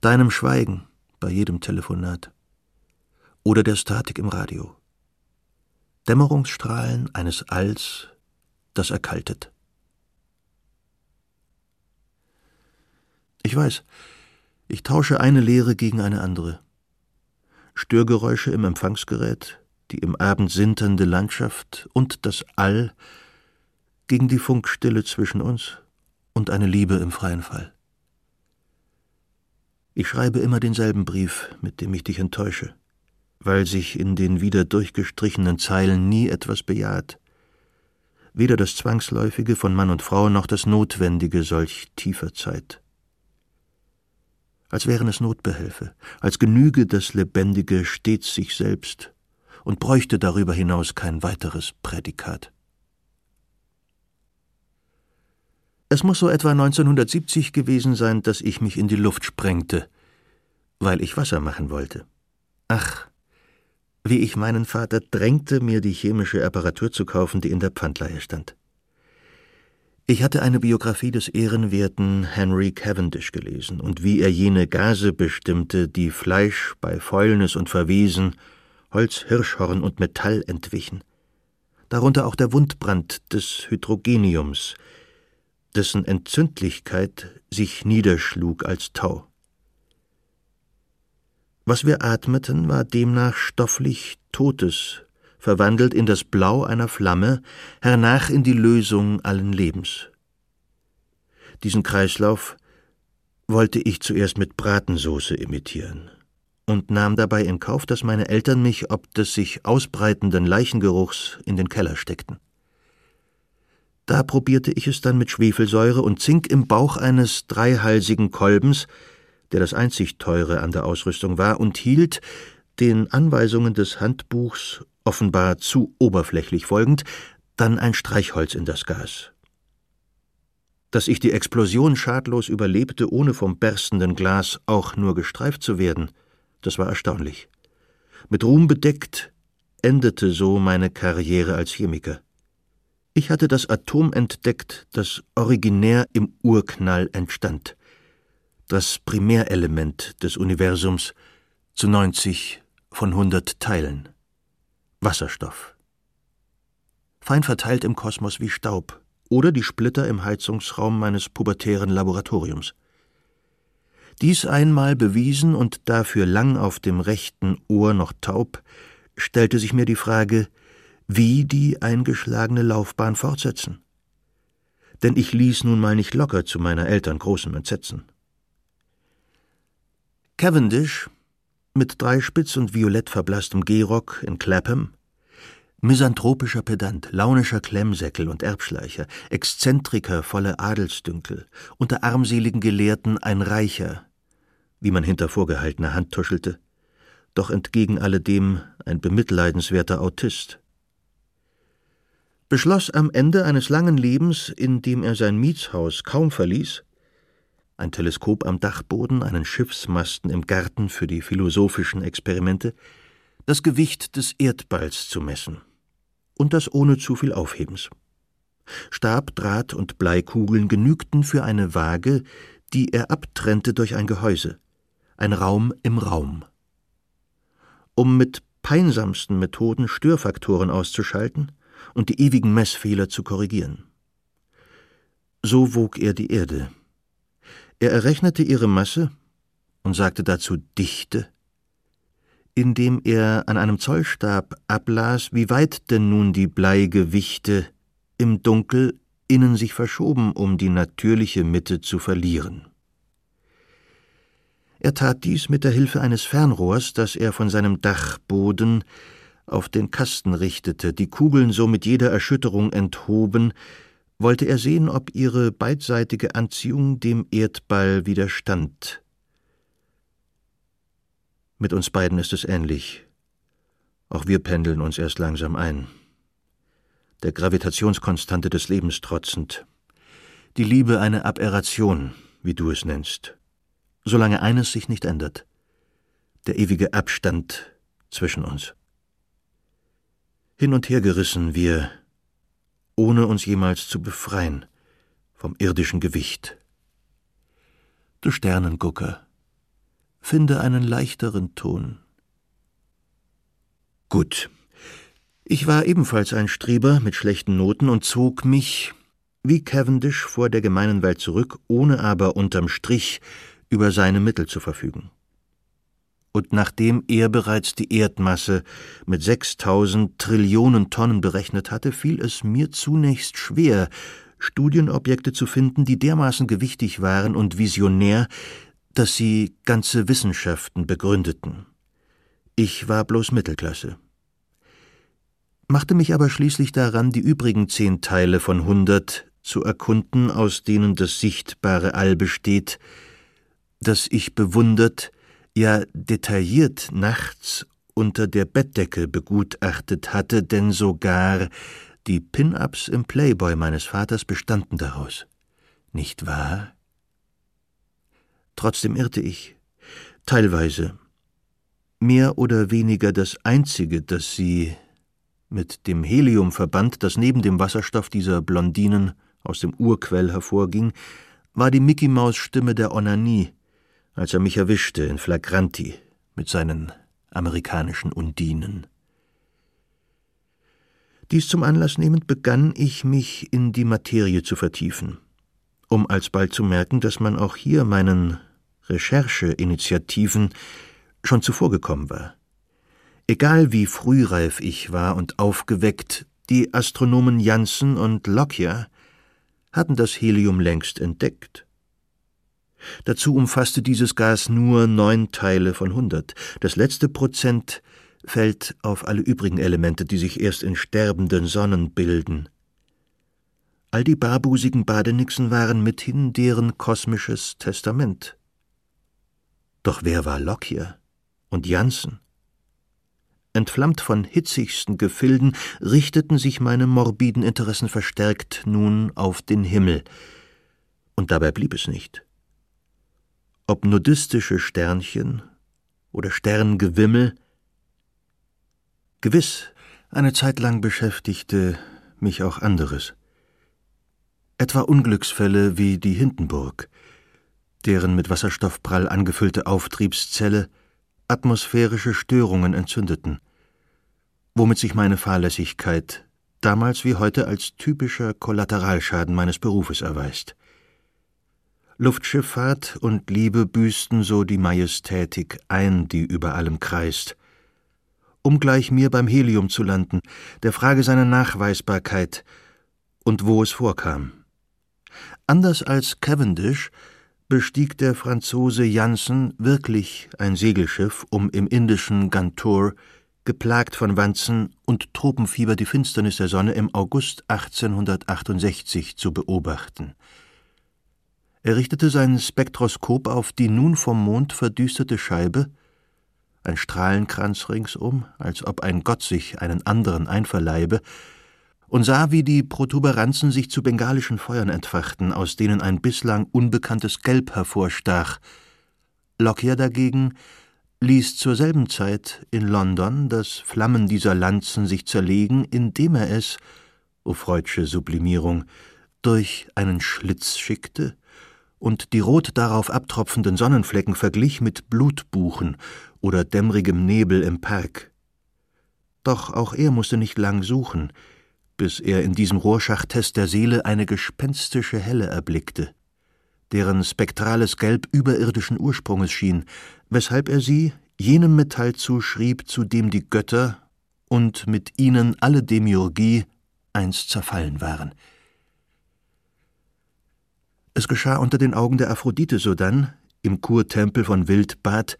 deinem Schweigen bei jedem Telefonat oder der Statik im Radio. Dämmerungsstrahlen eines Alls, das erkaltet. Ich weiß, ich tausche eine Lehre gegen eine andere. Störgeräusche im Empfangsgerät, die im Abend sinternde Landschaft und das All gegen die Funkstille zwischen uns und eine Liebe im freien Fall. Ich schreibe immer denselben Brief, mit dem ich dich enttäusche, weil sich in den wieder durchgestrichenen Zeilen nie etwas bejaht, weder das Zwangsläufige von Mann und Frau noch das Notwendige solch tiefer Zeit als wären es Notbehelfe, als genüge das Lebendige stets sich selbst und bräuchte darüber hinaus kein weiteres Prädikat. Es muss so etwa 1970 gewesen sein, dass ich mich in die Luft sprengte, weil ich Wasser machen wollte. Ach, wie ich meinen Vater drängte, mir die chemische Apparatur zu kaufen, die in der Pfandleihe stand. Ich hatte eine Biografie des ehrenwerten Henry Cavendish gelesen und wie er jene Gase bestimmte, die Fleisch bei Fäulnis und Verwesen, Holz, Hirschhorn und Metall entwichen. Darunter auch der Wundbrand des Hydrogeniums, dessen Entzündlichkeit sich niederschlug als Tau. Was wir atmeten, war demnach stofflich Totes, verwandelt in das Blau einer Flamme, hernach in die Lösung allen Lebens. Diesen Kreislauf wollte ich zuerst mit Bratensoße imitieren und nahm dabei in Kauf, dass meine Eltern mich ob des sich ausbreitenden Leichengeruchs in den Keller steckten. Da probierte ich es dann mit Schwefelsäure und Zink im Bauch eines dreihalsigen Kolbens, der das einzig teure an der Ausrüstung war, und hielt, den Anweisungen des Handbuchs offenbar zu oberflächlich folgend, dann ein Streichholz in das Gas. Dass ich die Explosion schadlos überlebte, ohne vom berstenden Glas auch nur gestreift zu werden, das war erstaunlich. Mit Ruhm bedeckt endete so meine Karriere als Chemiker. Ich hatte das Atom entdeckt, das originär im Urknall entstand, das Primärelement des Universums zu 90 von 100 Teilen. Wasserstoff. Fein verteilt im Kosmos wie Staub oder die Splitter im Heizungsraum meines pubertären Laboratoriums. Dies einmal bewiesen und dafür lang auf dem rechten Ohr noch taub, stellte sich mir die Frage, wie die eingeschlagene Laufbahn fortsetzen. Denn ich ließ nun mal nicht locker zu meiner Eltern großem Entsetzen. Cavendish, mit drei spitz und violett verblasstem Gehrock in Clapham, misanthropischer Pedant, launischer Klemmsäckel und Erbschleicher, Exzentriker voller Adelsdünkel, unter armseligen Gelehrten ein Reicher, wie man hinter vorgehaltener Hand tuschelte, doch entgegen alledem ein bemitleidenswerter Autist. Beschloss am Ende eines langen Lebens, in dem er sein Mietshaus kaum verließ, ein Teleskop am Dachboden, einen Schiffsmasten im Garten für die philosophischen Experimente, das Gewicht des Erdballs zu messen. Und das ohne zu viel Aufhebens. Stab, Draht und Bleikugeln genügten für eine Waage, die er abtrennte durch ein Gehäuse, ein Raum im Raum. Um mit peinsamsten Methoden Störfaktoren auszuschalten und die ewigen Messfehler zu korrigieren. So wog er die Erde, er errechnete ihre Masse und sagte dazu Dichte, indem er an einem Zollstab ablas, wie weit denn nun die Bleigewichte im Dunkel innen sich verschoben, um die natürliche Mitte zu verlieren. Er tat dies mit der Hilfe eines Fernrohrs, das er von seinem Dachboden auf den Kasten richtete, die Kugeln so mit jeder Erschütterung enthoben, wollte er sehen, ob ihre beidseitige Anziehung dem Erdball widerstand. Mit uns beiden ist es ähnlich. Auch wir pendeln uns erst langsam ein. Der Gravitationskonstante des Lebens trotzend. Die Liebe eine Aberration, wie du es nennst. Solange eines sich nicht ändert. Der ewige Abstand zwischen uns. Hin und her gerissen wir, ohne uns jemals zu befreien vom irdischen Gewicht. Du Sternengucker, finde einen leichteren Ton. Gut. Ich war ebenfalls ein Streber mit schlechten Noten und zog mich, wie Cavendish, vor der gemeinen Welt zurück, ohne aber unterm Strich über seine Mittel zu verfügen. Und nachdem er bereits die Erdmasse mit 6000 Trillionen Tonnen berechnet hatte, fiel es mir zunächst schwer, Studienobjekte zu finden, die dermaßen gewichtig waren und visionär, dass sie ganze Wissenschaften begründeten. Ich war bloß Mittelklasse. Machte mich aber schließlich daran, die übrigen zehn Teile von hundert zu erkunden, aus denen das sichtbare All besteht, das ich bewundert, ja detailliert nachts unter der Bettdecke begutachtet hatte, denn sogar die Pin-ups im Playboy meines Vaters bestanden daraus. Nicht wahr? Trotzdem irrte ich, teilweise. Mehr oder weniger das einzige, das sie mit dem Helium verband, das neben dem Wasserstoff dieser Blondinen aus dem Urquell hervorging, war die Mickey-Maus-Stimme der Onanie, als er mich erwischte in Flagranti mit seinen amerikanischen Undinen. Dies zum Anlass nehmend begann ich mich in die Materie zu vertiefen, um alsbald zu merken, dass man auch hier meinen Rechercheinitiativen schon zuvorgekommen war. Egal wie frühreif ich war und aufgeweckt, die Astronomen Janssen und Lockyer hatten das Helium längst entdeckt. Dazu umfasste dieses Gas nur neun Teile von hundert. Das letzte Prozent fällt auf alle übrigen Elemente, die sich erst in sterbenden Sonnen bilden. All die barbusigen Badenixen waren mithin deren kosmisches Testament. Doch wer war Lockyer und Janssen? Entflammt von hitzigsten Gefilden, richteten sich meine morbiden Interessen verstärkt nun auf den Himmel. Und dabei blieb es nicht. Ob nudistische Sternchen oder Sterngewimmel, gewiss, eine Zeit lang beschäftigte mich auch anderes. Etwa Unglücksfälle wie die Hindenburg, deren mit Wasserstoffprall angefüllte Auftriebszelle atmosphärische Störungen entzündeten, womit sich meine Fahrlässigkeit damals wie heute als typischer Kollateralschaden meines Berufes erweist. Luftschifffahrt und Liebe büßten so die Majestätik ein, die über allem kreist. Um gleich mir beim Helium zu landen, der Frage seiner Nachweisbarkeit und wo es vorkam. Anders als Cavendish bestieg der Franzose Janssen wirklich ein Segelschiff, um im indischen Gantour, geplagt von Wanzen und Tropenfieber, die Finsternis der Sonne im August 1868 zu beobachten. Er richtete sein Spektroskop auf die nun vom Mond verdüsterte Scheibe, ein Strahlenkranz ringsum, als ob ein Gott sich einen anderen einverleibe, und sah, wie die Protuberanzen sich zu bengalischen Feuern entfachten, aus denen ein bislang unbekanntes Gelb hervorstach. Lockyer dagegen ließ zur selben Zeit in London das Flammen dieser Lanzen sich zerlegen, indem er es, o freudsche Sublimierung, durch einen Schlitz schickte und die rot darauf abtropfenden Sonnenflecken verglich mit Blutbuchen oder dämmerigem Nebel im Park. Doch auch er musste nicht lang suchen, bis er in diesem Rohrschachttest der Seele eine gespenstische Helle erblickte, deren spektrales Gelb überirdischen Ursprunges schien, weshalb er sie jenem Metall zuschrieb, zu dem die Götter und mit ihnen alle Demiurgie einst zerfallen waren. Es geschah unter den Augen der Aphrodite sodann, im Kurtempel von Wildbad,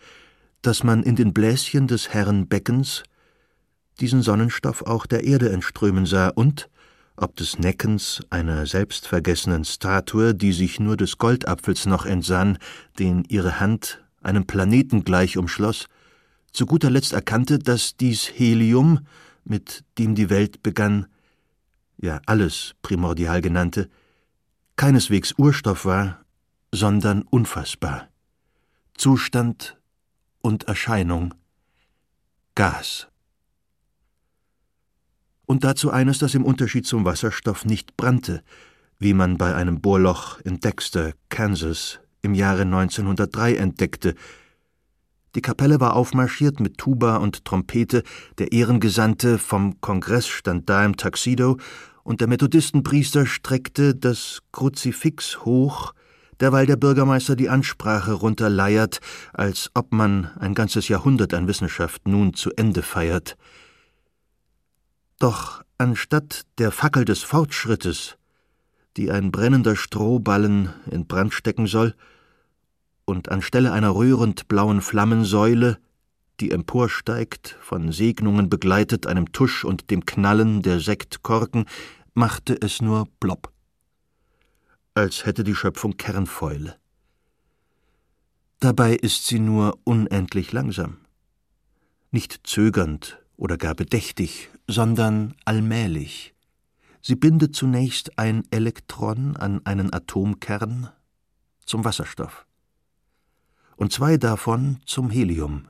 dass man in den Bläschen des Herren Beckens diesen Sonnenstoff auch der Erde entströmen sah und, ob des Neckens einer selbstvergessenen Statue, die sich nur des Goldapfels noch entsann, den ihre Hand einem Planeten gleich umschloss, zu guter Letzt erkannte, dass dies Helium, mit dem die Welt begann, ja alles primordial genannte, keineswegs Urstoff war, sondern unfassbar. Zustand und Erscheinung, Gas. Und dazu eines, das im Unterschied zum Wasserstoff nicht brannte, wie man bei einem Bohrloch in Dexter, Kansas, im Jahre 1903 entdeckte. Die Kapelle war aufmarschiert mit Tuba und Trompete, der Ehrengesandte vom Kongress stand da im Taxido, und der Methodistenpriester streckte das Kruzifix hoch, derweil der Bürgermeister die Ansprache runterleiert, als ob man ein ganzes Jahrhundert an Wissenschaft nun zu Ende feiert. Doch anstatt der Fackel des Fortschrittes, die ein brennender Strohballen in Brand stecken soll, und anstelle einer rührend blauen Flammensäule, die emporsteigt, von Segnungen begleitet, einem Tusch und dem Knallen der Sektkorken, machte es nur plopp als hätte die Schöpfung Kernfäule. Dabei ist sie nur unendlich langsam, nicht zögernd oder gar bedächtig, sondern allmählich. Sie bindet zunächst ein Elektron an einen Atomkern zum Wasserstoff und zwei davon zum Helium,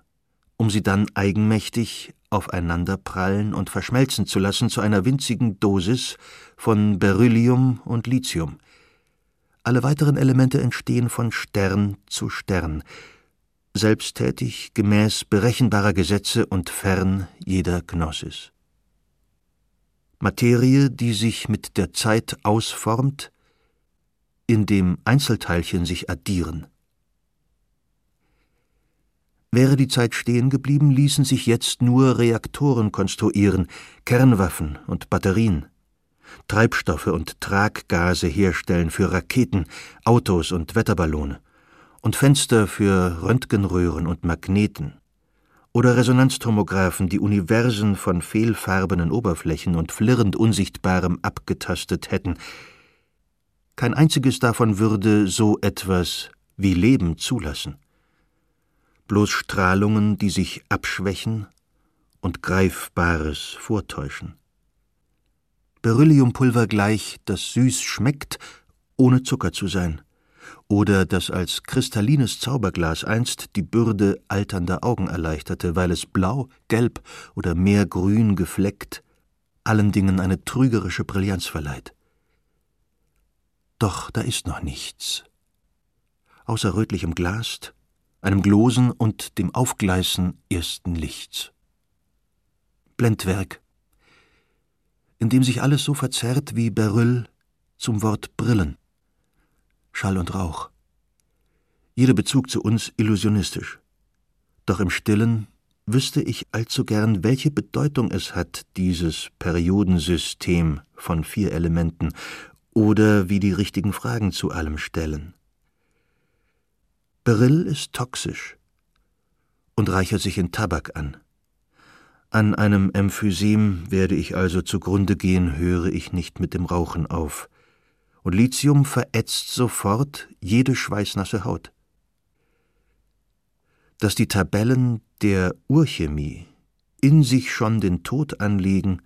um sie dann eigenmächtig aufeinanderprallen und verschmelzen zu lassen zu einer winzigen Dosis von Beryllium und Lithium, alle weiteren Elemente entstehen von Stern zu Stern, selbsttätig, gemäß berechenbarer Gesetze und fern jeder Gnosis. Materie, die sich mit der Zeit ausformt, in dem Einzelteilchen sich addieren. Wäre die Zeit stehen geblieben, ließen sich jetzt nur Reaktoren konstruieren, Kernwaffen und Batterien. Treibstoffe und Traggase herstellen für Raketen, Autos und Wetterballone und Fenster für Röntgenröhren und Magneten oder Resonanztomographen, die Universen von fehlfarbenen Oberflächen und flirrend Unsichtbarem abgetastet hätten. Kein einziges davon würde so etwas wie Leben zulassen. Bloß Strahlungen, die sich abschwächen und Greifbares vortäuschen. Berylliumpulver gleich, das süß schmeckt, ohne Zucker zu sein, oder das als kristallines Zauberglas einst die Bürde alternder Augen erleichterte, weil es blau, gelb oder meergrün gefleckt allen Dingen eine trügerische Brillanz verleiht. Doch da ist noch nichts. Außer rötlichem Glast, einem Glosen und dem Aufgleißen ersten Lichts. Blendwerk, in dem sich alles so verzerrt wie Beryl zum Wort Brillen. Schall und Rauch. Jeder Bezug zu uns illusionistisch. Doch im Stillen wüsste ich allzu gern, welche Bedeutung es hat, dieses Periodensystem von vier Elementen, oder wie die richtigen Fragen zu allem stellen. Beryl ist toxisch und reichert sich in Tabak an. An einem Emphysem werde ich also zugrunde gehen, höre ich nicht mit dem Rauchen auf. Und Lithium verätzt sofort jede schweißnasse Haut. Dass die Tabellen der Urchemie in sich schon den Tod anlegen,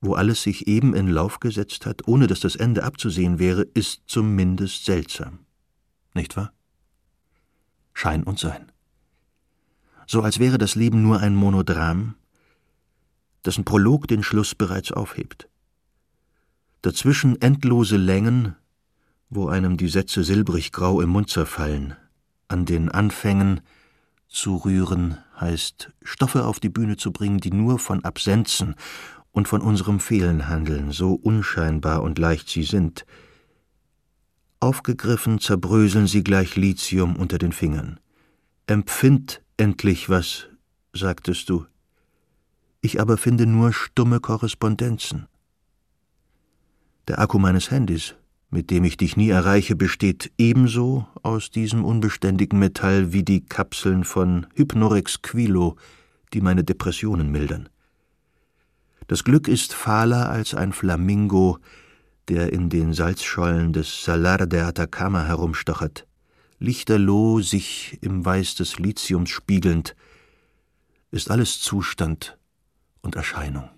wo alles sich eben in Lauf gesetzt hat, ohne dass das Ende abzusehen wäre, ist zumindest seltsam. Nicht wahr? Schein und Sein. So als wäre das Leben nur ein Monodram, dessen Prolog den Schluss bereits aufhebt. Dazwischen endlose Längen, wo einem die Sätze silbrig grau im Mund zerfallen. An den Anfängen zu rühren heißt, Stoffe auf die Bühne zu bringen, die nur von Absenzen und von unserem Fehlen handeln, so unscheinbar und leicht sie sind. Aufgegriffen zerbröseln sie gleich Lithium unter den Fingern. Empfind endlich was, sagtest du ich aber finde nur stumme Korrespondenzen. Der Akku meines Handys mit dem ich dich nie erreiche, besteht ebenso aus diesem unbeständigen Metall wie die Kapseln von Hypnorex Quilo, die meine Depressionen mildern. Das Glück ist fahler als ein Flamingo, der in den Salzschollen des Salar de Atacama herumstochert, lichterloh sich im Weiß des Lithiums spiegelnd, ist alles Zustand und Erscheinung.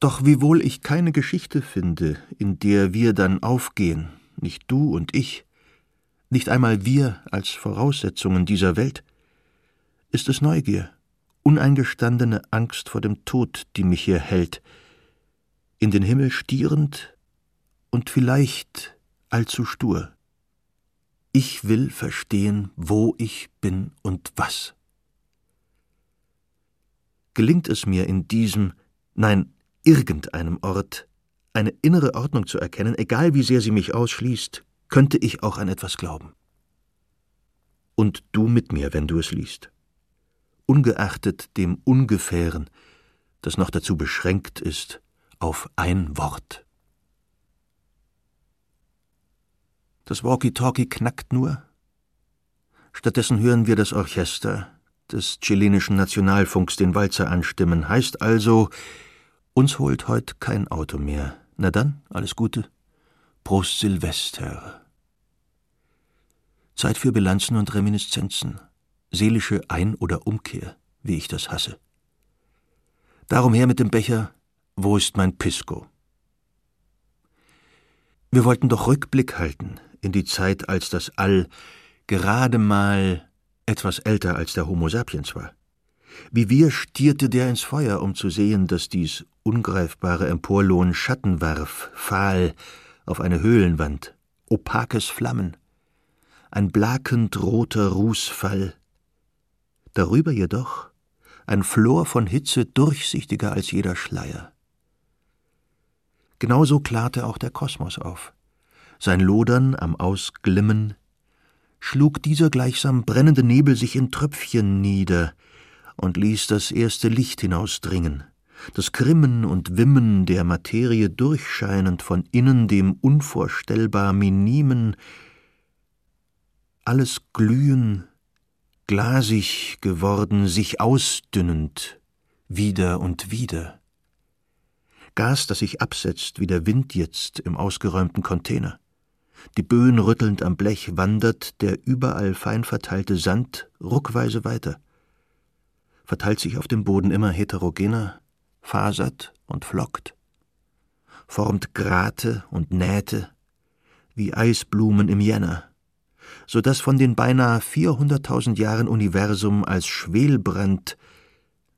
Doch wiewohl ich keine Geschichte finde, in der wir dann aufgehen, nicht du und ich, nicht einmal wir als Voraussetzungen dieser Welt, ist es Neugier, uneingestandene Angst vor dem Tod, die mich hier hält, in den Himmel stierend und vielleicht allzu stur. Ich will verstehen, wo ich bin und was. Gelingt es mir in diesem, nein, irgendeinem Ort, eine innere Ordnung zu erkennen, egal wie sehr sie mich ausschließt, könnte ich auch an etwas glauben. Und du mit mir, wenn du es liest. Ungeachtet dem Ungefähren, das noch dazu beschränkt ist auf ein Wort. Das Walkie-Talkie knackt nur. Stattdessen hören wir das Orchester des chilenischen Nationalfunks den Walzer anstimmen. Heißt also, uns holt heut kein Auto mehr. Na dann, alles Gute. Prost Silvester. Zeit für Bilanzen und Reminiszenzen. Seelische Ein- oder Umkehr, wie ich das hasse. Darum her mit dem Becher, wo ist mein Pisco? Wir wollten doch Rückblick halten in die Zeit, als das All gerade mal etwas älter als der Homo sapiens war. Wie wir stierte der ins Feuer, um zu sehen, dass dies ungreifbare Emporlohn Schatten warf, fahl, auf eine Höhlenwand, opakes Flammen, ein blakend roter Rußfall. Darüber jedoch ein Flor von Hitze durchsichtiger als jeder Schleier. Genauso klarte auch der Kosmos auf. Sein Lodern am Ausglimmen schlug dieser gleichsam brennende Nebel sich in Tröpfchen nieder und ließ das erste Licht hinausdringen das Grimmen und Wimmen der Materie durchscheinend von innen dem unvorstellbar Minimen, alles glühen, glasig geworden, sich ausdünnend, wieder und wieder. Gas, das sich absetzt wie der Wind jetzt im ausgeräumten Container. Die Böen rüttelnd am Blech wandert der überall fein verteilte Sand ruckweise weiter, verteilt sich auf dem Boden immer heterogener, fasert und flockt, formt Grate und Nähte wie Eisblumen im Jänner, so dass von den beinahe vierhunderttausend Jahren Universum als Schwelbrand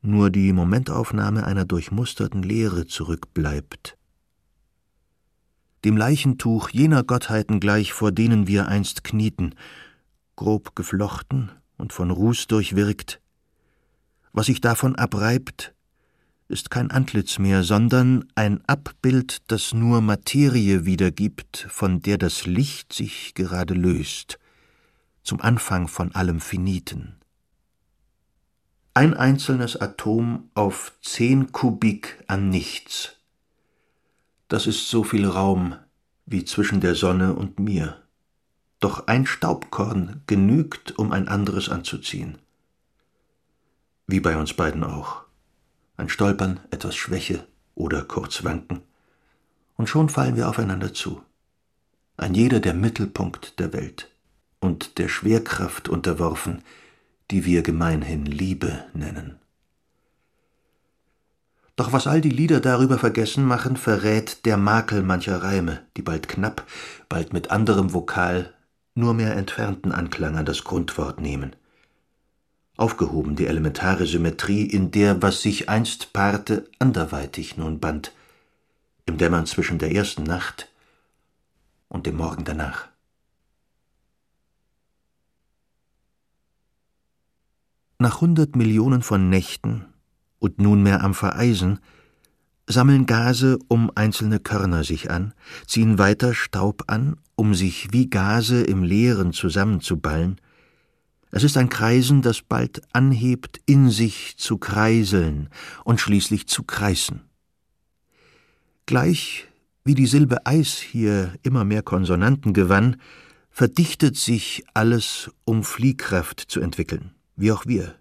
nur die Momentaufnahme einer durchmusterten Leere zurückbleibt. Dem Leichentuch jener Gottheiten gleich, vor denen wir einst knieten, grob geflochten und von Ruß durchwirkt, was sich davon abreibt, ist kein Antlitz mehr, sondern ein Abbild, das nur Materie wiedergibt, von der das Licht sich gerade löst, zum Anfang von allem Finiten. Ein einzelnes Atom auf zehn Kubik an nichts. Das ist so viel Raum wie zwischen der Sonne und mir. Doch ein Staubkorn genügt, um ein anderes anzuziehen. Wie bei uns beiden auch ein Stolpern, etwas Schwäche oder kurz Wanken. Und schon fallen wir aufeinander zu. Ein jeder der Mittelpunkt der Welt und der Schwerkraft unterworfen, die wir gemeinhin Liebe nennen. Doch was all die Lieder darüber vergessen machen, verrät der Makel mancher Reime, die bald knapp, bald mit anderem Vokal, nur mehr entfernten Anklang an das Grundwort nehmen aufgehoben die elementare Symmetrie, in der, was sich einst paarte, anderweitig nun band, im Dämmern zwischen der ersten Nacht und dem Morgen danach. Nach hundert Millionen von Nächten und nunmehr am Vereisen sammeln Gase um einzelne Körner sich an, ziehen weiter Staub an, um sich wie Gase im Leeren zusammenzuballen, es ist ein Kreisen, das bald anhebt, in sich zu kreiseln und schließlich zu kreisen. Gleich wie die Silbe Eis hier immer mehr Konsonanten gewann, verdichtet sich alles, um Fliehkraft zu entwickeln, wie auch wir.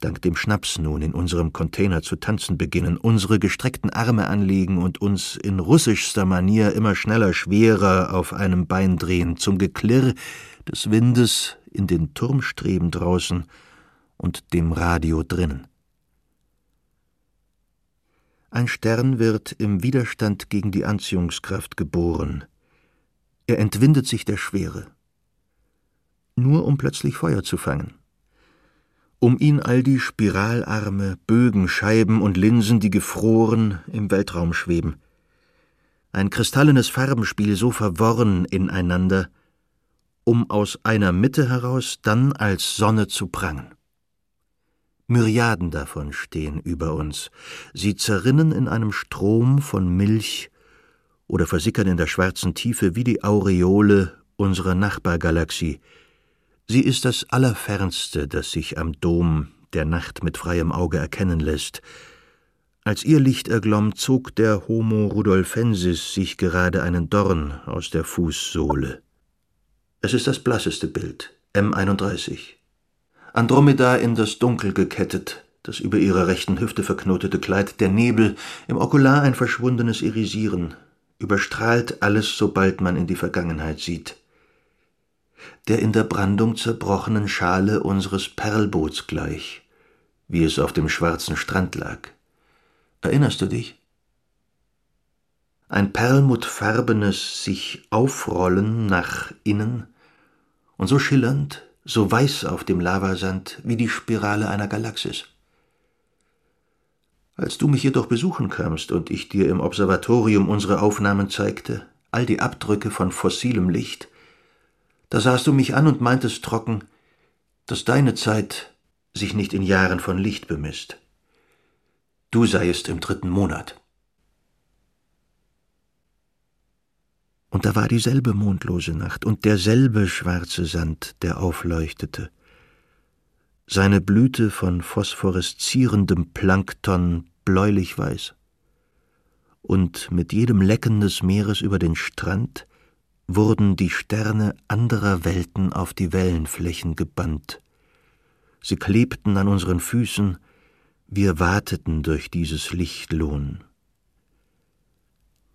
Dank dem Schnaps nun in unserem Container zu tanzen beginnen, unsere gestreckten Arme anlegen und uns in russischster Manier immer schneller, schwerer auf einem Bein drehen, zum Geklirr des Windes in den Turmstreben draußen und dem Radio drinnen. Ein Stern wird im Widerstand gegen die Anziehungskraft geboren. Er entwindet sich der Schwere. Nur um plötzlich Feuer zu fangen. Um ihn all die Spiralarme, Bögen, Scheiben und Linsen, die gefroren im Weltraum schweben. Ein kristallenes Farbenspiel so verworren ineinander, um aus einer Mitte heraus dann als Sonne zu prangen. Myriaden davon stehen über uns. Sie zerrinnen in einem Strom von Milch oder versickern in der schwarzen Tiefe wie die Aureole unserer Nachbargalaxie. Sie ist das Allerfernste, das sich am Dom der Nacht mit freiem Auge erkennen lässt. Als ihr Licht erglomm, zog der Homo rudolfensis sich gerade einen Dorn aus der Fußsohle. Es ist das blasseste Bild, M31. Andromeda in das Dunkel gekettet, das über ihrer rechten Hüfte verknotete Kleid, der Nebel, im Okular ein verschwundenes Irisieren, überstrahlt alles, sobald man in die Vergangenheit sieht. Der in der Brandung zerbrochenen Schale unseres Perlboots gleich, wie es auf dem schwarzen Strand lag. Erinnerst du dich? Ein perlmuttfarbenes sich aufrollen nach innen und so schillernd, so weiß auf dem Lavasand wie die Spirale einer Galaxis. Als du mich jedoch besuchen kamst und ich dir im Observatorium unsere Aufnahmen zeigte, all die Abdrücke von fossilem Licht, da sahst du mich an und meintest trocken, dass deine Zeit sich nicht in Jahren von Licht bemisst. Du seiest im dritten Monat. Und da war dieselbe mondlose Nacht und derselbe schwarze Sand, der aufleuchtete. Seine Blüte von phosphoreszierendem Plankton bläulich weiß. Und mit jedem Lecken des Meeres über den Strand wurden die Sterne anderer Welten auf die Wellenflächen gebannt. Sie klebten an unseren Füßen, wir wateten durch dieses Lichtlohn.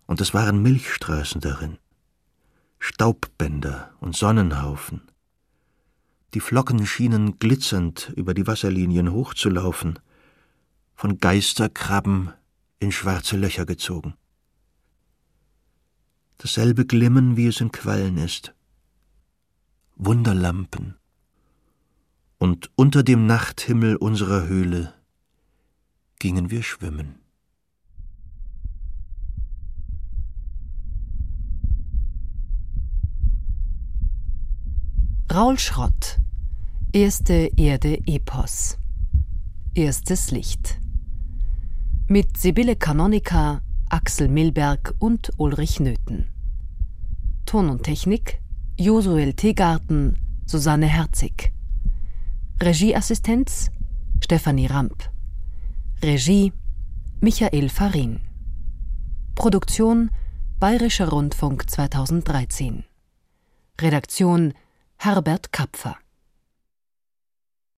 Und es waren Milchstraßen darin. Staubbänder und Sonnenhaufen. Die Flocken schienen glitzernd über die Wasserlinien hochzulaufen, von Geisterkrabben in schwarze Löcher gezogen. Dasselbe Glimmen, wie es in Quallen ist. Wunderlampen. Und unter dem Nachthimmel unserer Höhle gingen wir schwimmen. Raul Schrott Erste Erde Epos Erstes Licht mit Sibylle Kanonika, Axel Milberg und Ulrich Nöthen. Ton und Technik Josuel Tegarten, Susanne Herzig. Regieassistenz Stefanie Ramp. Regie Michael Farin. Produktion Bayerischer Rundfunk 2013. Redaktion Herbert Kapfer